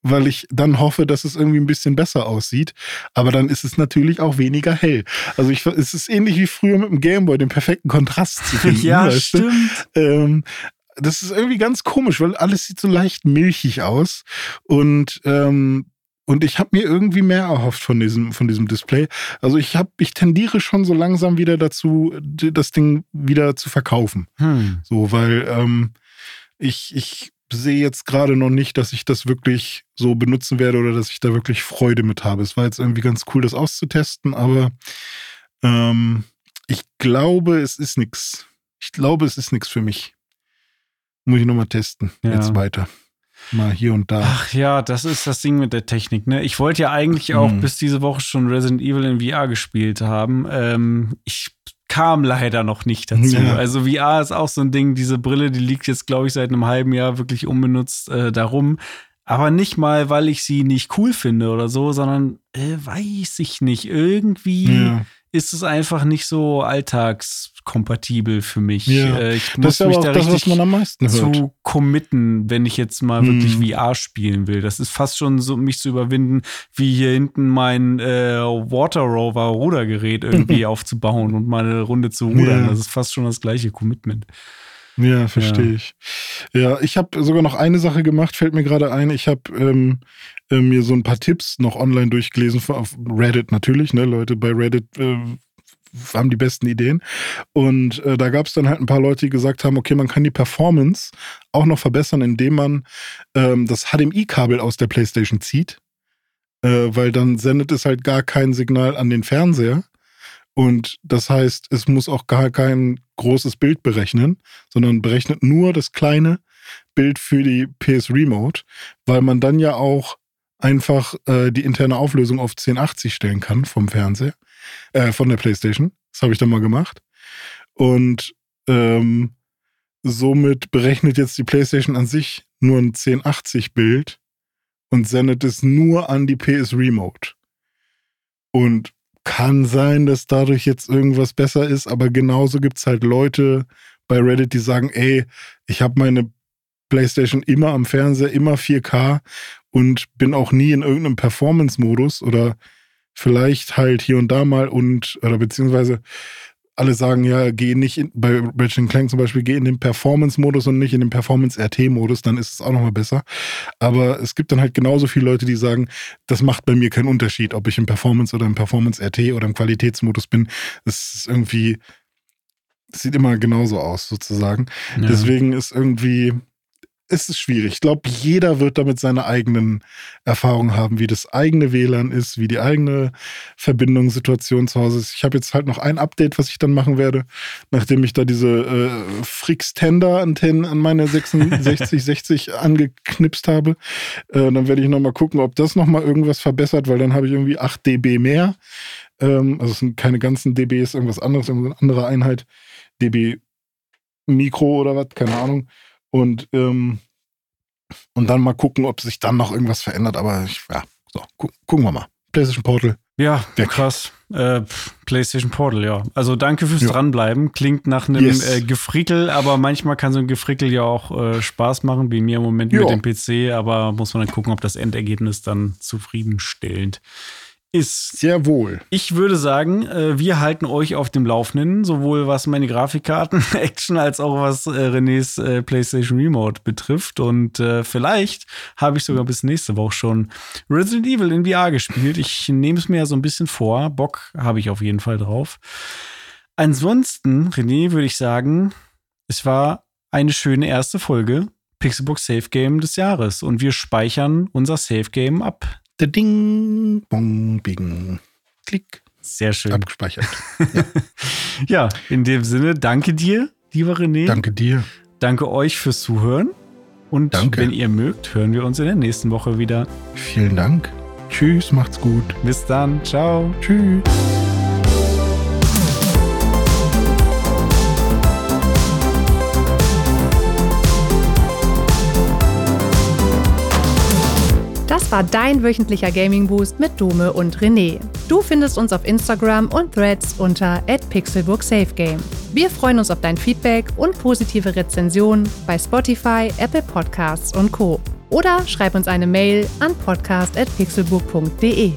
S2: weil ich dann hoffe, dass es irgendwie ein bisschen besser aussieht. Aber dann ist es natürlich auch weniger hell. Also ich, es ist ähnlich wie früher mit dem Gameboy, den perfekten Kontrast zu finden.
S1: ja, stimmt.
S2: Ähm, das ist irgendwie ganz komisch, weil alles sieht so leicht milchig aus. Und ähm, und ich habe mir irgendwie mehr erhofft von diesem, von diesem Display. Also ich habe, ich tendiere schon so langsam wieder dazu, das Ding wieder zu verkaufen. Hm. So, weil ähm, ich, ich sehe jetzt gerade noch nicht, dass ich das wirklich so benutzen werde oder dass ich da wirklich Freude mit habe. Es war jetzt irgendwie ganz cool, das auszutesten, aber ähm, ich glaube, es ist nichts. Ich glaube, es ist nichts für mich. Muss ich nochmal testen. Ja. Jetzt weiter. Mal hier und da.
S1: Ach ja, das ist das Ding mit der Technik. Ne? Ich wollte ja eigentlich auch hm. bis diese Woche schon Resident Evil in VR gespielt haben. Ähm, ich kam leider noch nicht dazu. Ja. Also VR ist auch so ein Ding, diese Brille, die liegt jetzt, glaube ich, seit einem halben Jahr wirklich unbenutzt äh, darum. Aber nicht mal, weil ich sie nicht cool finde oder so, sondern äh, weiß ich nicht. Irgendwie ja. ist es einfach nicht so alltagskompatibel für mich.
S2: Ja,
S1: Äh, ich muss
S2: das ist aber
S1: mich
S2: auch
S1: da
S2: das, was
S1: richtig
S2: man am meisten hört.
S1: zu committen, wenn ich jetzt mal wirklich
S2: Hm.
S1: VR spielen will. Das ist fast schon so, mich zu überwinden, wie hier hinten mein äh, Water Rover Rudergerät irgendwie aufzubauen und mal eine Runde zu rudern.
S2: Ja.
S1: Das ist fast schon das gleiche Commitment.
S2: Ja, verstehe
S1: Ja.
S2: ich. Ja, ich habe sogar noch eine Sache gemacht, fällt mir gerade ein. Ich habe ähm, äh, mir so ein paar Tipps noch online durchgelesen, auf Reddit natürlich, ne? Leute bei Reddit äh, haben die besten Ideen. Und äh, da gab es dann halt ein paar Leute, die gesagt haben, okay, man kann die Performance auch noch verbessern, indem man ähm, das HDMI-Kabel aus der PlayStation zieht. Äh, weil dann sendet es halt gar kein Signal an den Fernseher. Und das heißt, es muss auch gar kein großes Bild berechnen, sondern berechnet nur das kleine Bild für die PS Remote, weil man dann ja auch einfach äh, die interne Auflösung auf 1080 stellen kann vom Fernseher, äh, von der PlayStation. Das habe ich dann mal gemacht. Und ähm, somit berechnet jetzt die PlayStation an sich nur ein 1080-Bild und sendet es nur an die PS Remote. Und kann sein, dass dadurch jetzt irgendwas besser ist, aber genauso gibt es halt Leute bei Reddit, die sagen, ey, ich habe meine PlayStation immer am Fernseher, immer 4K und bin auch nie in irgendeinem Performance-Modus oder vielleicht halt hier und da mal und, oder beziehungsweise alle sagen ja, geh nicht in, bei Ratchet Clank zum Beispiel, geh in den Performance-Modus und nicht in den Performance-RT-Modus, dann ist es auch nochmal besser. Aber es gibt dann halt genauso viele Leute, die sagen, das macht bei mir keinen Unterschied, ob ich im Performance oder im Performance-RT oder im Qualitätsmodus bin. Das ist irgendwie, das sieht immer genauso aus, sozusagen.
S1: Ja.
S2: Deswegen ist irgendwie, es ist schwierig. Ich glaube, jeder wird damit seine eigenen Erfahrungen haben, wie das eigene WLAN ist, wie die eigene Verbindungssituation zu Hause ist. Ich habe jetzt halt noch ein Update, was ich dann machen werde, nachdem ich da diese äh, Frix-Tender-Antennen an meine 6660 angeknipst habe. Äh, dann werde ich nochmal gucken, ob das nochmal irgendwas verbessert, weil dann habe ich irgendwie 8 dB mehr. Ähm, also es sind keine ganzen dB, ist irgendwas anderes, irgendeine andere Einheit. dB Mikro oder was, keine Ahnung. Und, ähm, und dann mal gucken, ob sich dann noch irgendwas verändert. Aber ich, ja, so, gu gucken wir mal. PlayStation Portal.
S1: Ja,
S2: Weg.
S1: krass. Äh, PlayStation Portal, ja. Also danke fürs
S2: Ja.
S1: Dranbleiben. Klingt nach einem
S2: Yes.
S1: äh, Gefrickel, aber manchmal kann so ein Gefrickel ja auch äh, Spaß machen, wie mir im Moment
S2: Ja.
S1: mit dem PC, aber muss man dann gucken, ob das Endergebnis dann zufriedenstellend ist.
S2: Sehr wohl.
S1: Ich würde sagen, äh, wir halten euch auf dem Laufenden, sowohl was meine Grafikkarten, Action, als auch was äh, Renés äh, PlayStation Remote betrifft. Und vielleicht habe ich sogar bis nächste Woche schon Resident Evil in VR gespielt. Ich nehme es mir ja so ein bisschen vor. Bock habe ich auf jeden Fall drauf. Ansonsten, René, würde ich sagen, es war eine schöne erste Folge Pixelbook Safe Game des Jahres und wir speichern unser Safe Game ab.
S2: Der Ding, Bong, Bing, Klick,
S1: Sehr schön.
S2: abgespeichert.
S1: Ja, in dem Sinne, danke dir, lieber René.
S2: Danke dir.
S1: Danke euch fürs Zuhören. Und
S2: Danke.
S1: wenn ihr mögt, hören wir uns in der nächsten Woche wieder.
S2: Vielen Dank. Tschüss, macht's gut.
S1: Bis dann. Ciao.
S2: Tschüss.
S3: War dein wöchentlicher Gaming Boost mit Dome und René. Du findest uns auf Instagram und Threads unter @pixelburgsafegame. Wir freuen uns auf dein Feedback und positive Rezensionen bei Spotify, Apple Podcasts und Co. Oder schreib uns eine Mail an podcast@pixelburg.de.